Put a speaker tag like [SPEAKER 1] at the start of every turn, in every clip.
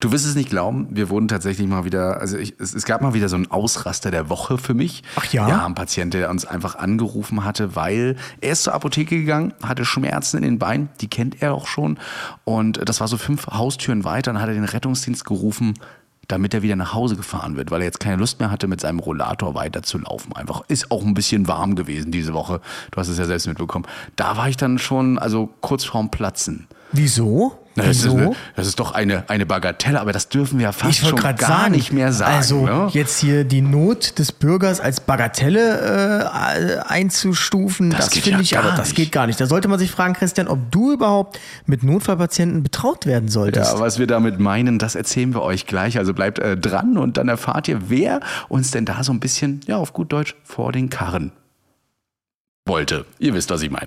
[SPEAKER 1] Du wirst es nicht glauben, wir wurden tatsächlich mal wieder, also ich, es, es, gab mal wieder so einen Ausraster der Woche für mich.
[SPEAKER 2] Ach ja?
[SPEAKER 1] Ja, ein Patient, der uns einfach angerufen hatte, weil er ist zur Apotheke gegangen, hatte Schmerzen in den Beinen, die kennt er auch schon. Und das war so fünf Haustüren weiter, dann hat er den Rettungsdienst gerufen, damit er wieder nach Hause gefahren wird, weil er jetzt keine Lust mehr hatte, mit seinem Rollator weiterzulaufen. Einfach ist auch ein bisschen warm gewesen diese Woche. Du hast es ja selbst mitbekommen. Da war ich dann schon, also kurz vorm Platzen.
[SPEAKER 2] Wieso?
[SPEAKER 1] Das ist, eine, das ist, doch eine, eine Bagatelle, aber das dürfen wir ja fast schon gar sagen, nicht mehr sagen.
[SPEAKER 2] Also
[SPEAKER 1] ne?
[SPEAKER 2] jetzt hier die Not des Bürgers als Bagatelle äh, einzustufen, das, das finde ich, aber das geht gar nicht. Da sollte man sich fragen, Christian, ob du überhaupt mit Notfallpatienten betraut werden solltest.
[SPEAKER 1] Ja, was wir damit meinen, das erzählen wir euch gleich. Also bleibt äh, dran und dann erfahrt ihr, wer uns denn da so ein bisschen, ja, auf gut Deutsch, vor den Karren wollte. Ihr wisst, was ich meine.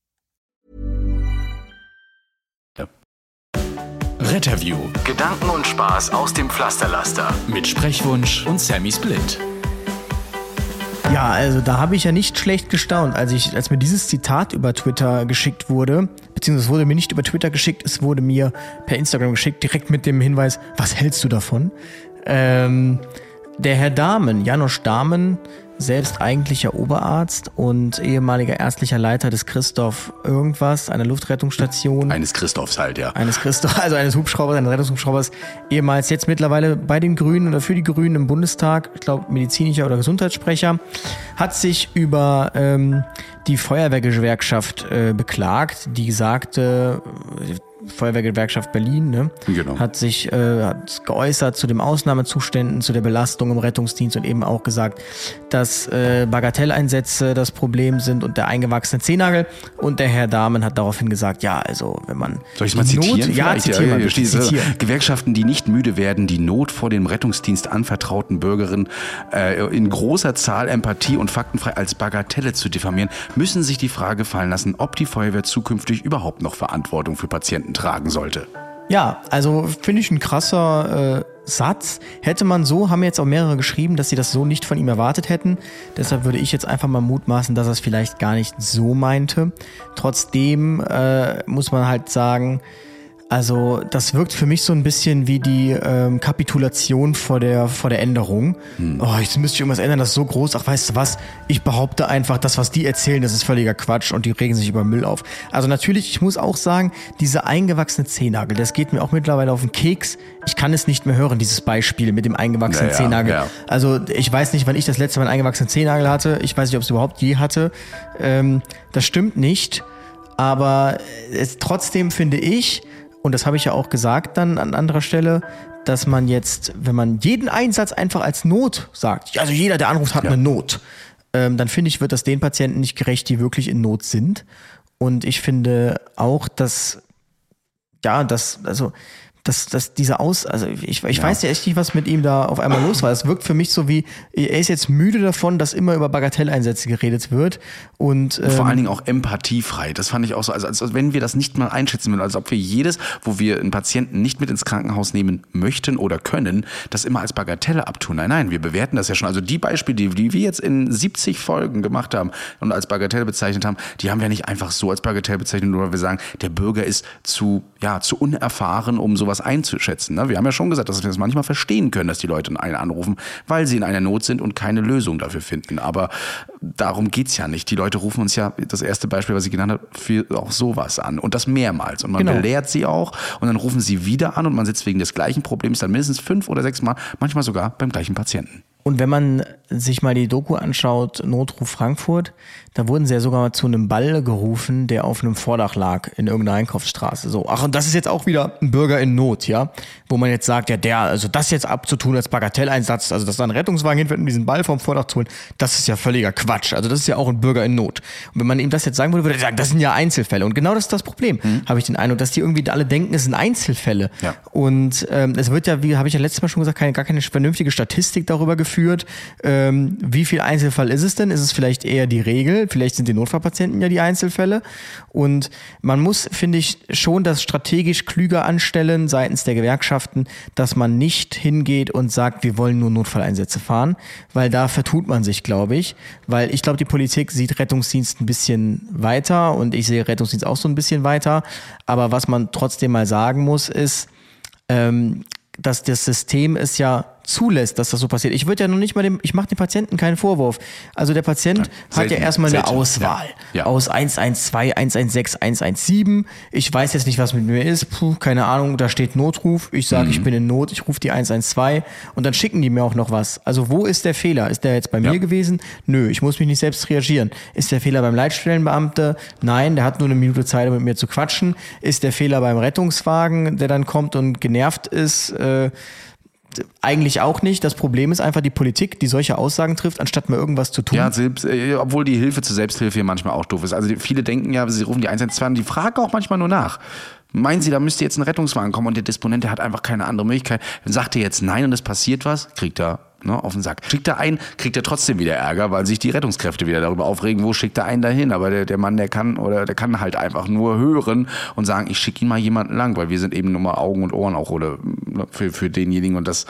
[SPEAKER 3] Retterview. Gedanken und Spaß aus dem Pflasterlaster. Mit Sprechwunsch und Sammy Split.
[SPEAKER 2] Ja, also da habe ich ja nicht schlecht gestaunt, als ich, als mir dieses Zitat über Twitter geschickt wurde, beziehungsweise es wurde mir nicht über Twitter geschickt, es wurde mir per Instagram geschickt, direkt mit dem Hinweis, was hältst du davon? Ähm, der Herr Dahmen, Janosch Dahmen, selbst eigentlicher Oberarzt und ehemaliger ärztlicher Leiter des Christoph irgendwas, einer Luftrettungsstation.
[SPEAKER 1] Eines Christophs halt, ja.
[SPEAKER 2] Eines Christoph, also eines Hubschraubers, eines Rettungshubschraubers, ehemals jetzt mittlerweile bei den Grünen oder für die Grünen im Bundestag, ich glaube medizinischer oder Gesundheitssprecher, hat sich über ähm, die Feuerwehrgewerkschaft äh, beklagt, die sagte, Feuerwehrgewerkschaft Berlin, ne?
[SPEAKER 1] genau.
[SPEAKER 2] hat sich äh, hat geäußert zu den Ausnahmezuständen, zu der Belastung im Rettungsdienst und eben auch gesagt, dass äh, Bagatelleinsätze das Problem sind und der eingewachsene Zehennagel. Und der Herr Dahmen hat daraufhin gesagt, ja, also wenn man
[SPEAKER 1] soll ich mal zitieren?
[SPEAKER 2] Not, ja, zitieren ja, mal,
[SPEAKER 1] bitte, zitieren. Gewerkschaften, die nicht müde werden, die Not vor dem Rettungsdienst anvertrauten Bürgerinnen äh, in großer Zahl Empathie und faktenfrei als Bagatelle zu diffamieren, müssen sich die Frage fallen lassen, ob die Feuerwehr zukünftig überhaupt noch Verantwortung für Patienten tragen sollte.
[SPEAKER 2] Ja, also finde ich ein krasser äh, Satz. Hätte man so, haben jetzt auch mehrere geschrieben, dass sie das so nicht von ihm erwartet hätten. Deshalb würde ich jetzt einfach mal mutmaßen, dass er es vielleicht gar nicht so meinte. Trotzdem äh, muss man halt sagen, also das wirkt für mich so ein bisschen wie die ähm, Kapitulation vor der, vor der Änderung. Hm. Oh, jetzt müsste ich irgendwas ändern, das ist so groß. Ach, weißt du was? Ich behaupte einfach, das, was die erzählen, das ist völliger Quatsch und die regen sich über Müll auf. Also natürlich, ich muss auch sagen, diese eingewachsene Zehennagel, das geht mir auch mittlerweile auf den Keks. Ich kann es nicht mehr hören, dieses Beispiel mit dem eingewachsenen naja, Zehennagel. Ja. Also ich weiß nicht, wann ich das letzte Mal einen eingewachsenen Zehennagel hatte. Ich weiß nicht, ob es überhaupt je hatte. Ähm, das stimmt nicht. Aber es, trotzdem finde ich, und das habe ich ja auch gesagt dann an anderer Stelle, dass man jetzt, wenn man jeden Einsatz einfach als Not sagt, also jeder, der anruft, hat ja. eine Not, ähm, dann finde ich, wird das den Patienten nicht gerecht, die wirklich in Not sind. Und ich finde auch, dass, ja, das, also dass, dass diese Aus, also ich, ich ja. weiß ja echt nicht, was mit ihm da auf einmal los war. Es wirkt für mich so wie, er ist jetzt müde davon, dass immer über Bagatelleinsätze geredet wird. Und ähm,
[SPEAKER 1] vor allen Dingen auch empathiefrei. Das fand ich auch so, also als, als wenn wir das nicht mal einschätzen würden, als ob wir jedes, wo wir einen Patienten nicht mit ins Krankenhaus nehmen möchten oder können, das immer als Bagatelle abtun. Nein, nein, wir bewerten das ja schon. Also die Beispiele, die, die wir jetzt in 70 Folgen gemacht haben und als Bagatelle bezeichnet haben, die haben wir nicht einfach so als Bagatelle bezeichnet, nur weil wir sagen, der Bürger ist zu, ja, zu unerfahren, um sowas einzuschätzen. Ne? Wir haben ja schon gesagt, dass wir das manchmal verstehen können, dass die Leute einen anrufen, weil sie in einer Not sind und keine Lösung dafür finden. Aber darum geht es ja nicht. Die Leute rufen uns ja, das erste Beispiel, was ich genannt habe, für auch sowas an. Und das mehrmals. Und man genau. belehrt sie auch und dann rufen sie wieder an und man sitzt wegen des gleichen Problems dann mindestens fünf oder sechs Mal, manchmal sogar beim gleichen Patienten.
[SPEAKER 2] Und wenn man sich mal die Doku anschaut, Notruf Frankfurt, da wurden sie ja sogar mal zu einem Ball gerufen, der auf einem Vordach lag in irgendeiner Einkaufsstraße. So, ach, und das ist jetzt auch wieder ein Bürger in Not, ja, wo man jetzt sagt, ja, der, also das jetzt abzutun als Bagatelleinsatz, also dass da ein Rettungswagen hinfährt, um diesen Ball vom Vordach zu holen, das ist ja völliger Quatsch. Also das ist ja auch ein Bürger in Not. Und wenn man ihm das jetzt sagen würde, würde er sagen, das sind ja Einzelfälle. Und genau das ist das Problem, mhm. habe ich den Eindruck, dass die irgendwie alle denken, es sind Einzelfälle. Ja. Und ähm, es wird ja, wie habe ich ja letztes Mal schon gesagt, keine, gar keine vernünftige Statistik darüber geführt, ähm, wie viel Einzelfall ist es denn? Ist es vielleicht eher die Regel? Vielleicht sind die Notfallpatienten ja die Einzelfälle. Und man muss, finde ich, schon das strategisch klüger anstellen seitens der Gewerkschaften, dass man nicht hingeht und sagt, wir wollen nur Notfalleinsätze fahren, weil da vertut man sich, glaube ich. Weil ich glaube, die Politik sieht Rettungsdienst ein bisschen weiter und ich sehe Rettungsdienst auch so ein bisschen weiter. Aber was man trotzdem mal sagen muss, ist, ähm, dass das System es ja zulässt, dass das so passiert. Ich würde ja noch nicht mal dem, ich mache dem Patienten keinen Vorwurf. Also der Patient ja, hat ja erstmal eine Auswahl ja. Ja. aus 112, 116, 117. Ich weiß jetzt nicht, was mit mir ist. Puh, keine Ahnung, da steht Notruf. Ich sage, mhm. ich bin in Not, ich rufe die 112 und dann schicken die mir auch noch was. Also wo ist der Fehler? Ist der jetzt bei mir gewesen? Nö, ich muss mich nicht selbst reagieren. Ist der Fehler beim Leitstellenbeamte? Nein, der hat nur eine Minute Zeit, um mit mir zu quatschen. Ist der Fehler beim Rettungswagen, der dann kommt und genervt ist? Äh, eigentlich auch nicht. Das Problem ist einfach die Politik, die solche Aussagen trifft, anstatt mal irgendwas zu tun.
[SPEAKER 1] Ja, selbst, äh, obwohl die Hilfe zur Selbsthilfe hier manchmal auch doof ist. Also viele denken ja, sie rufen die 112 an, die fragen auch manchmal nur nach. Meinen Sie, da müsste jetzt ein Rettungswagen kommen und der Disponent, der hat einfach keine andere Möglichkeit. Sagt er jetzt nein und es passiert was, kriegt er ne, auf den Sack. Schickt er einen, kriegt er trotzdem wieder Ärger, weil sich die Rettungskräfte wieder darüber aufregen, wo schickt er einen dahin. Aber der, der Mann, der kann oder der kann halt einfach nur hören und sagen, ich schicke ihn mal jemanden lang, weil wir sind eben nur mal Augen und Ohren auch oder ne, für, für denjenigen und das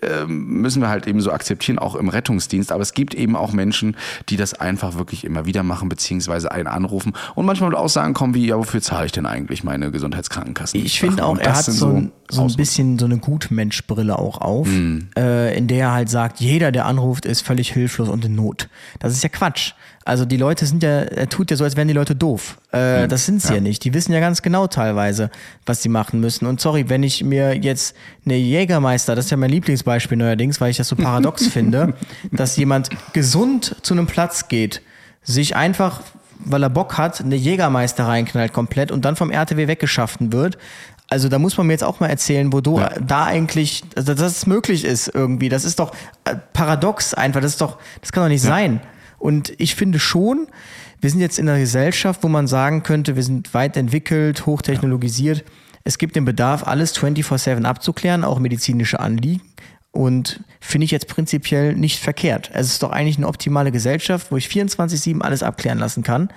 [SPEAKER 1] äh, müssen wir halt eben so akzeptieren, auch im Rettungsdienst. Aber es gibt eben auch Menschen, die das einfach wirklich immer wieder machen, beziehungsweise einen anrufen und manchmal mit Aussagen kommen wie, ja, wofür zahle ich denn eigentlich meine Gesundheitskrankenkasse?
[SPEAKER 2] Ich finde auch, er hat so, ein, so ein bisschen so eine Gutmenschbrille auch auf, mm. äh, in der er halt sagt, jeder, der anruft, ist völlig hilflos und in Not. Das ist ja Quatsch. Also die Leute sind ja, er tut ja so, als wären die Leute doof. Äh, mm. Das sind sie ja. ja nicht. Die wissen ja ganz genau teilweise, was sie machen müssen. Und sorry, wenn ich mir jetzt eine Jägermeister, das ist ja mein Lieblingsbeispiel neuerdings, weil ich das so paradox finde, dass jemand gesund zu einem Platz geht, sich einfach weil er Bock hat, eine Jägermeister reinknallt komplett und dann vom RTW weggeschaffen wird, also da muss man mir jetzt auch mal erzählen, wo du ja. da eigentlich, also dass es möglich ist irgendwie. Das ist doch äh, paradox einfach. Das ist doch, das kann doch nicht ja. sein. Und ich finde schon, wir sind jetzt in einer Gesellschaft, wo man sagen könnte, wir sind weit entwickelt, hochtechnologisiert. Ja. Es gibt den Bedarf, alles 24-7 abzuklären, auch medizinische Anliegen. Und finde ich jetzt prinzipiell nicht verkehrt. Es ist doch eigentlich eine optimale Gesellschaft, wo ich 24-7 alles abklären lassen kann.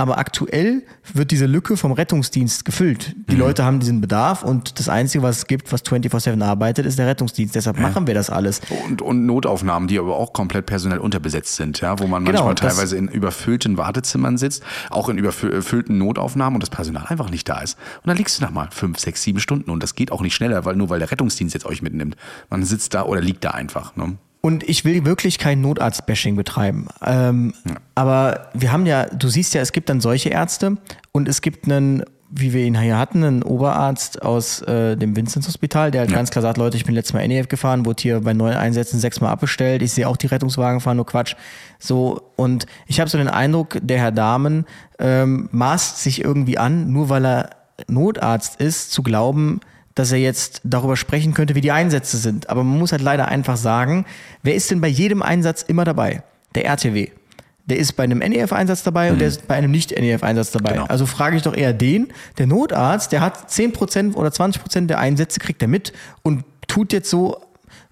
[SPEAKER 2] Aber aktuell wird diese Lücke vom Rettungsdienst gefüllt. Die mhm. Leute haben diesen Bedarf und das Einzige, was es gibt, was 24-7 arbeitet, ist der Rettungsdienst. Deshalb ja. machen wir das alles.
[SPEAKER 1] Und, und Notaufnahmen, die aber auch komplett personell unterbesetzt sind, ja, wo man genau, manchmal teilweise in überfüllten Wartezimmern sitzt, auch in überfüllten Notaufnahmen und das Personal einfach nicht da ist. Und dann liegst du da mal fünf, sechs, sieben Stunden und das geht auch nicht schneller, weil nur weil der Rettungsdienst jetzt euch mitnimmt. Man sitzt da oder liegt da einfach. Ne?
[SPEAKER 2] Und ich will wirklich kein Notarzt-Bashing betreiben. Ähm, ja. Aber wir haben ja, du siehst ja, es gibt dann solche Ärzte und es gibt einen, wie wir ihn hier hatten, einen Oberarzt aus äh, dem Vinzenz-Hospital, der halt ja. ganz klar sagt, Leute, ich bin letztes Mal NEF gefahren, wurde hier bei neuen Einsätzen sechsmal abbestellt, ich sehe auch die Rettungswagen fahren, nur Quatsch. So, und ich habe so den Eindruck, der Herr Dahmen ähm, maßt sich irgendwie an, nur weil er Notarzt ist, zu glauben, dass er jetzt darüber sprechen könnte, wie die Einsätze sind. Aber man muss halt leider einfach sagen, wer ist denn bei jedem Einsatz immer dabei? Der RTW. Der ist bei einem NEF-Einsatz dabei mhm. und der ist bei einem Nicht-NEF-Einsatz dabei. Genau. Also frage ich doch eher den, der Notarzt, der hat 10% oder 20% der Einsätze, kriegt er mit und tut jetzt so,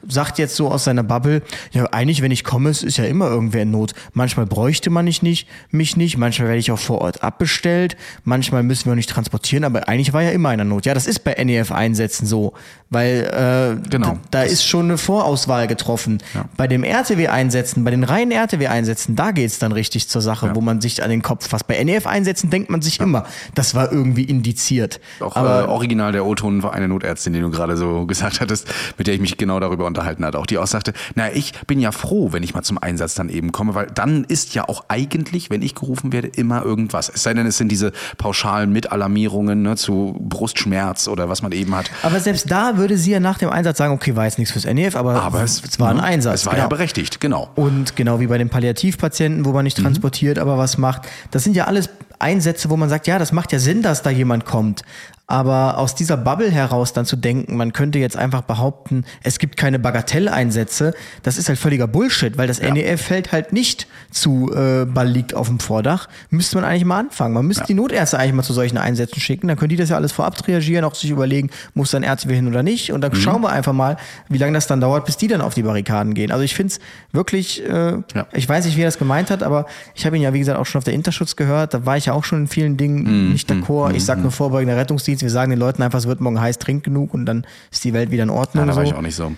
[SPEAKER 2] sagt jetzt so aus seiner Bubble, ja, eigentlich, wenn ich komme, es ist ja immer irgendwer in Not. Manchmal bräuchte man nicht, nicht, mich nicht, manchmal werde ich auch vor Ort abbestellt, manchmal müssen wir auch nicht transportieren, aber eigentlich war ja immer einer Not. Ja, das ist bei NEF-Einsätzen so, weil äh, genau. da ist schon eine Vorauswahl getroffen. Ja. Bei dem RTW-Einsätzen, bei den reinen RTW-Einsätzen, da geht's dann richtig zur Sache, ja. wo man sich an den Kopf fasst. Bei NEF-Einsätzen denkt man sich ja. immer, das war irgendwie indiziert.
[SPEAKER 1] Auch aber, äh, original der O-Ton war eine Notärztin, die du gerade so gesagt hattest, mit der ich mich genau darüber unterhalten hat, auch die auch sagte, na, ich bin ja froh, wenn ich mal zum Einsatz dann eben komme, weil dann ist ja auch eigentlich, wenn ich gerufen werde, immer irgendwas. Es sei denn, es sind diese pauschalen Mitalarmierungen ne, zu Brustschmerz oder was man eben hat.
[SPEAKER 2] Aber selbst da würde sie ja nach dem Einsatz sagen, okay, war jetzt nichts fürs NEF, aber,
[SPEAKER 1] Aber es,
[SPEAKER 2] es war ein
[SPEAKER 1] ne,
[SPEAKER 2] Einsatz.
[SPEAKER 1] Es war
[SPEAKER 2] genau.
[SPEAKER 1] ja berechtigt, genau.
[SPEAKER 2] Und genau wie bei den Palliativpatienten, wo man nicht transportiert, aber was macht. Das sind ja alles Einsätze, wo man sagt, ja, das macht ja Sinn, dass da jemand kommt. Aber aus dieser Bubble heraus dann zu denken, man könnte jetzt einfach behaupten, es gibt keine Bagatelleinsätze, das ist halt völliger Bullshit, weil das NEF fällt halt nicht zu äh, Ball liegt auf dem Vordach. Müsste man eigentlich mal anfangen. Man müsste die Notärzte eigentlich mal zu solchen Einsätzen schicken, dann können die das ja alles vorab triagieren, auch sich überlegen, muss dann Ärzte hin oder nicht. Und dann schauen wir einfach mal, wie lange das dann dauert, bis die dann auf die Barrikaden gehen. Also ich finde es wirklich, äh,
[SPEAKER 1] Ja.
[SPEAKER 2] ich weiß nicht, wie er das gemeint hat, aber ich habe ihn ja, wie gesagt, auch schon auf der Interschutz gehört. Da war ich ja auch schon in vielen Dingen nicht d'accord. ich sage nur vorbeugender Rettungsdienst. Wir sagen den Leuten einfach, es wird morgen heiß, trink genug und dann ist die Welt wieder in Ordnung.
[SPEAKER 1] Ja, da war
[SPEAKER 2] so.
[SPEAKER 1] ich auch nicht so.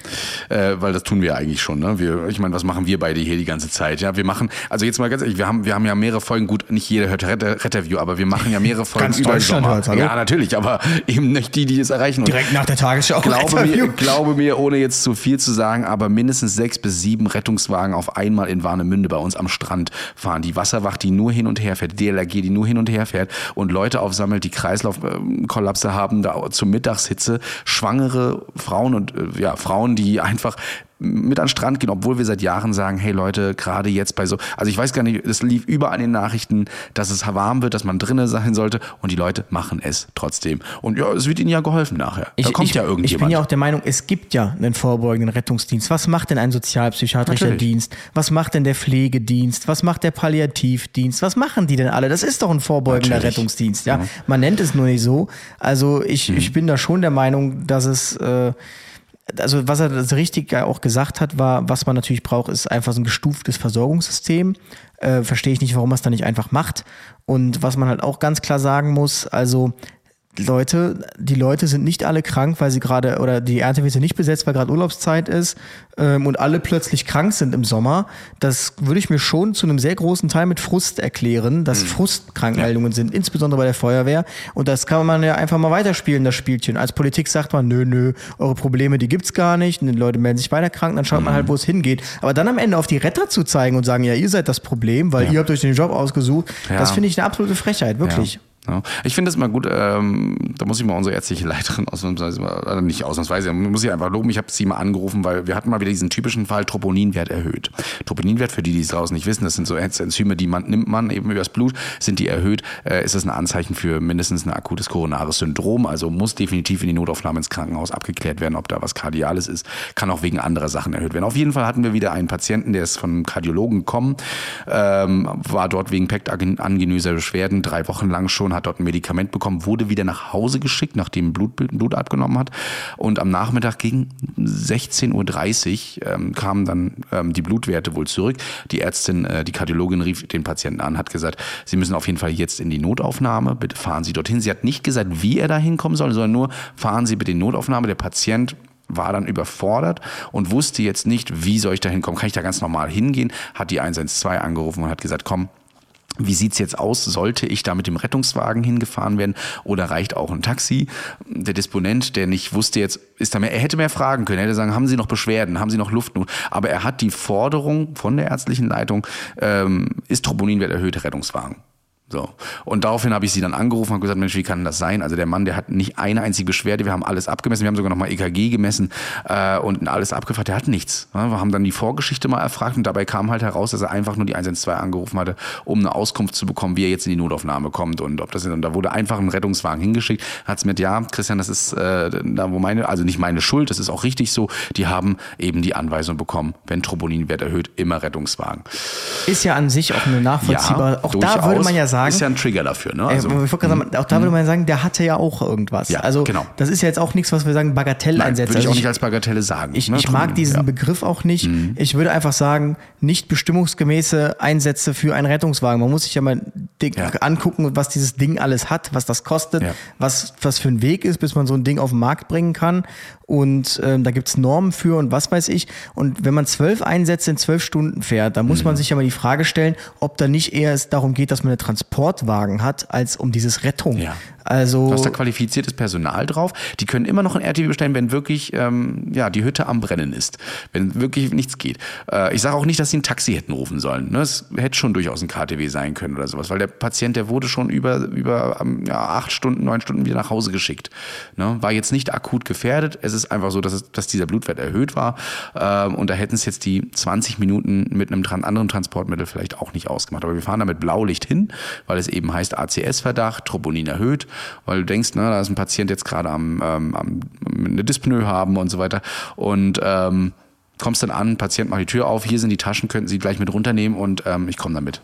[SPEAKER 1] Äh, weil das tun wir eigentlich schon. Ne? Wir, ich meine, was machen wir beide hier die ganze Zeit? Ja, wir machen, also jetzt mal ganz ehrlich, wir haben, wir haben ja mehrere Folgen, gut, nicht jeder hört Retter- Retterview, aber wir machen ja mehrere Folgen
[SPEAKER 2] Ganz
[SPEAKER 1] über
[SPEAKER 2] Deutschland
[SPEAKER 1] Sommer.
[SPEAKER 2] hört's, hallo?
[SPEAKER 1] Ja, natürlich, aber eben nicht die, die es erreichen. Und
[SPEAKER 2] Direkt nach der Tagesschau.
[SPEAKER 1] glaube mir, glaube mir, ohne jetzt zu viel zu sagen, aber mindestens sechs bis sieben Rettungswagen auf einmal in Warnemünde bei uns am Strand fahren. Die Wasserwacht, die nur hin und her fährt, die DLRG, die nur hin und her fährt und Leute aufsammelt, die Kreislaufkollapse haben, da zur Mittagshitze, schwangere Frauen und äh, ja, Frauen, die einfach mit an den Strand gehen, obwohl wir seit Jahren sagen, hey Leute, gerade jetzt bei so, also ich weiß gar nicht, es lief überall in den Nachrichten, dass es warm wird, dass man drinnen sein sollte und die Leute machen es trotzdem. Und ja, es wird ihnen ja geholfen nachher. da kommt
[SPEAKER 2] ich,
[SPEAKER 1] ja irgendjemand.
[SPEAKER 2] Ich bin ja auch der Meinung, es gibt ja einen vorbeugenden Rettungsdienst. Was macht denn ein sozialpsychiatrischer
[SPEAKER 1] Natürlich.
[SPEAKER 2] Dienst? Was macht denn der Pflegedienst? Was macht der Palliativdienst? Was machen die denn alle? Das ist doch ein vorbeugender
[SPEAKER 1] Natürlich.
[SPEAKER 2] Rettungsdienst. Ja? Man nennt es nur nicht so. Also ich,
[SPEAKER 1] Mhm.
[SPEAKER 2] ich bin da schon der Meinung, dass es äh, also was er das richtig auch gesagt hat, war, was man natürlich braucht, ist einfach so ein gestuftes Versorgungssystem. Äh, Verstehe ich nicht, warum man es da nicht einfach macht. Und was man halt auch ganz klar sagen muss, also Leute, die Leute sind nicht alle krank, weil sie gerade, oder die RTW sind nicht besetzt, weil gerade Urlaubszeit ist ähm, und alle plötzlich krank sind im Sommer. Das würde ich mir schon zu einem sehr großen Teil mit Frust erklären, dass Frustkrankmeldungen sind, insbesondere bei der Feuerwehr. Und das kann man ja einfach mal weiterspielen, das Spielchen. Als Politik sagt man, nö, nö, eure Probleme, die gibt's gar nicht. Und die Leute melden sich weiter krank, dann schaut man halt, wo es hingeht. Aber dann am Ende auf die Retter zu zeigen und sagen, ja, ihr seid das Problem, weil ihr habt euch den Job ausgesucht,
[SPEAKER 1] Ja.
[SPEAKER 2] das finde ich eine absolute Frechheit, wirklich.
[SPEAKER 1] Ja. Ich finde es mal gut, ähm, da muss ich mal unsere ärztliche Leiterin ausnahmsweise, also nicht ausnahmsweise, muss ich einfach loben, ich habe sie mal angerufen, weil wir hatten mal wieder diesen typischen Fall, Troponinwert erhöht. Troponinwert, für die, die es draußen nicht wissen, das sind so Enzyme, die man nimmt man eben übers Blut, sind die erhöht, äh, ist das ein Anzeichen für mindestens ein akutes koronares Syndrom, also muss definitiv in die Notaufnahme ins Krankenhaus abgeklärt werden, ob da was Kardiales ist, kann auch wegen anderer Sachen erhöht werden. Auf jeden Fall hatten wir wieder einen Patienten, der ist von einem Kardiologen gekommen, ähm, war dort wegen pektangenöser Beschwerden drei Wochen lang schon, hat dort ein Medikament bekommen, wurde wieder nach Hause geschickt, nachdem Blut, Blut abgenommen hat. Und am Nachmittag gegen 16.30 Uhr ähm, kamen dann ähm, die Blutwerte wohl zurück. Die Ärztin, äh, die Kardiologin rief den Patienten an, hat gesagt, Sie müssen auf jeden Fall jetzt in die Notaufnahme, bitte fahren Sie dorthin. Sie hat nicht gesagt, wie er da hinkommen soll, sondern nur, fahren Sie bitte in die Notaufnahme. Der Patient war dann überfordert und wusste jetzt nicht, wie soll ich da hinkommen. Kann ich da ganz normal hingehen? Hat die 112 angerufen und hat gesagt, komm, wie sieht's jetzt aus? Sollte ich da mit dem Rettungswagen hingefahren werden oder reicht auch ein Taxi? Der Disponent, der nicht wusste jetzt, ist da mehr, er hätte mehr fragen können, er hätte sagen, haben Sie noch Beschwerden, haben Sie noch Luftnot? Aber er hat die Forderung von der ärztlichen Leitung, ähm, ist Troponinwert erhöht, Rettungswagen. So. Und daraufhin habe ich sie dann angerufen und gesagt, Mensch, wie kann das sein? Also der Mann, der hat nicht eine einzige Beschwerde, wir haben alles abgemessen, wir haben sogar nochmal EKG gemessen äh, und alles abgefragt, der hat nichts. Ja, wir haben dann die Vorgeschichte mal erfragt und dabei kam halt heraus, dass er einfach nur die 112 angerufen hatte, um eine Auskunft zu bekommen, wie er jetzt in die Notaufnahme kommt und ob das und da wurde einfach ein Rettungswagen hingeschickt, hat es mit, ja, Christian, das ist äh, da wo meine, also nicht meine Schuld, das ist auch richtig so, die haben eben die Anweisung bekommen, wenn Troponinwert erhöht, immer Rettungswagen.
[SPEAKER 2] Ist ja an sich auch eine nachvollziehbare. auch da
[SPEAKER 1] durchaus.
[SPEAKER 2] würde man ja sagen,
[SPEAKER 1] Ist ja ein Trigger dafür, ne?
[SPEAKER 2] Äh, ich wollte gerade sagen, auch da würde man sagen, der hatte ja auch irgendwas.
[SPEAKER 1] Ja,
[SPEAKER 2] also
[SPEAKER 1] genau.
[SPEAKER 2] das ist ja jetzt auch nichts, was wir sagen,
[SPEAKER 1] Nein,
[SPEAKER 2] Bagatelleinsätze.
[SPEAKER 1] würde ich
[SPEAKER 2] Also
[SPEAKER 1] auch nicht als Bagatelle sagen.
[SPEAKER 2] ich,
[SPEAKER 1] ne?
[SPEAKER 2] ich mag diesen
[SPEAKER 1] ja.
[SPEAKER 2] Begriff auch nicht. Ich würde einfach sagen, nicht bestimmungsgemäße Einsätze für einen Rettungswagen. Man muss sich ja mal
[SPEAKER 1] Ja.
[SPEAKER 2] angucken, was dieses Ding alles hat, was das kostet, was was für ein Weg ist, bis man so ein Ding auf den Markt bringen kann. Und ähm, da gibt's Normen für und was weiß ich. Und wenn man zwölf Einsätze in zwölf Stunden fährt, dann muss man sich ja mal die Frage stellen, ob da nicht eher es darum geht, dass man einen Transportwagen hat, als um dieses Rettung.
[SPEAKER 1] Ja.
[SPEAKER 2] Also
[SPEAKER 1] Du hast da qualifiziertes Personal drauf. Die können immer noch ein RTW bestellen, wenn wirklich ähm, ja, die Hütte am Brennen ist. Wenn wirklich nichts geht. Äh, ich sage auch nicht, dass sie ein Taxi hätten rufen sollen. Ne? Es hätte schon durchaus ein KTW sein können oder sowas, weil der Patient, der wurde schon über, über ähm, ja, acht Stunden, neun Stunden wieder nach Hause geschickt. Ne? War jetzt nicht akut gefährdet. Es ist einfach so, dass, es, dass dieser Blutwert erhöht war. Ähm, und da hätten es jetzt die 20 Minuten mit einem tran anderen Transportmittel vielleicht auch nicht ausgemacht. Aber wir fahren da mit Blaulicht hin, weil es eben heißt ACS-Verdacht, Troponin erhöht weil du denkst, ne, da ist ein Patient jetzt gerade am, ähm, am eine Dyspnoe haben und so weiter und ähm, kommst dann an, Patient macht die Tür auf, hier sind die Taschen, könnten Sie gleich mit runternehmen und ähm, ich komme damit.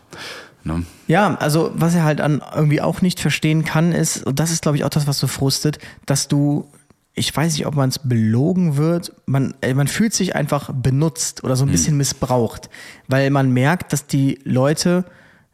[SPEAKER 1] Ne?
[SPEAKER 2] Ja, also was er halt an irgendwie auch nicht verstehen kann, ist, und das ist, glaube ich, auch das, was so frustet, dass du, ich weiß nicht, ob man es belogen wird, man, äh, man fühlt sich einfach benutzt oder so ein bisschen missbraucht, weil man merkt, dass die Leute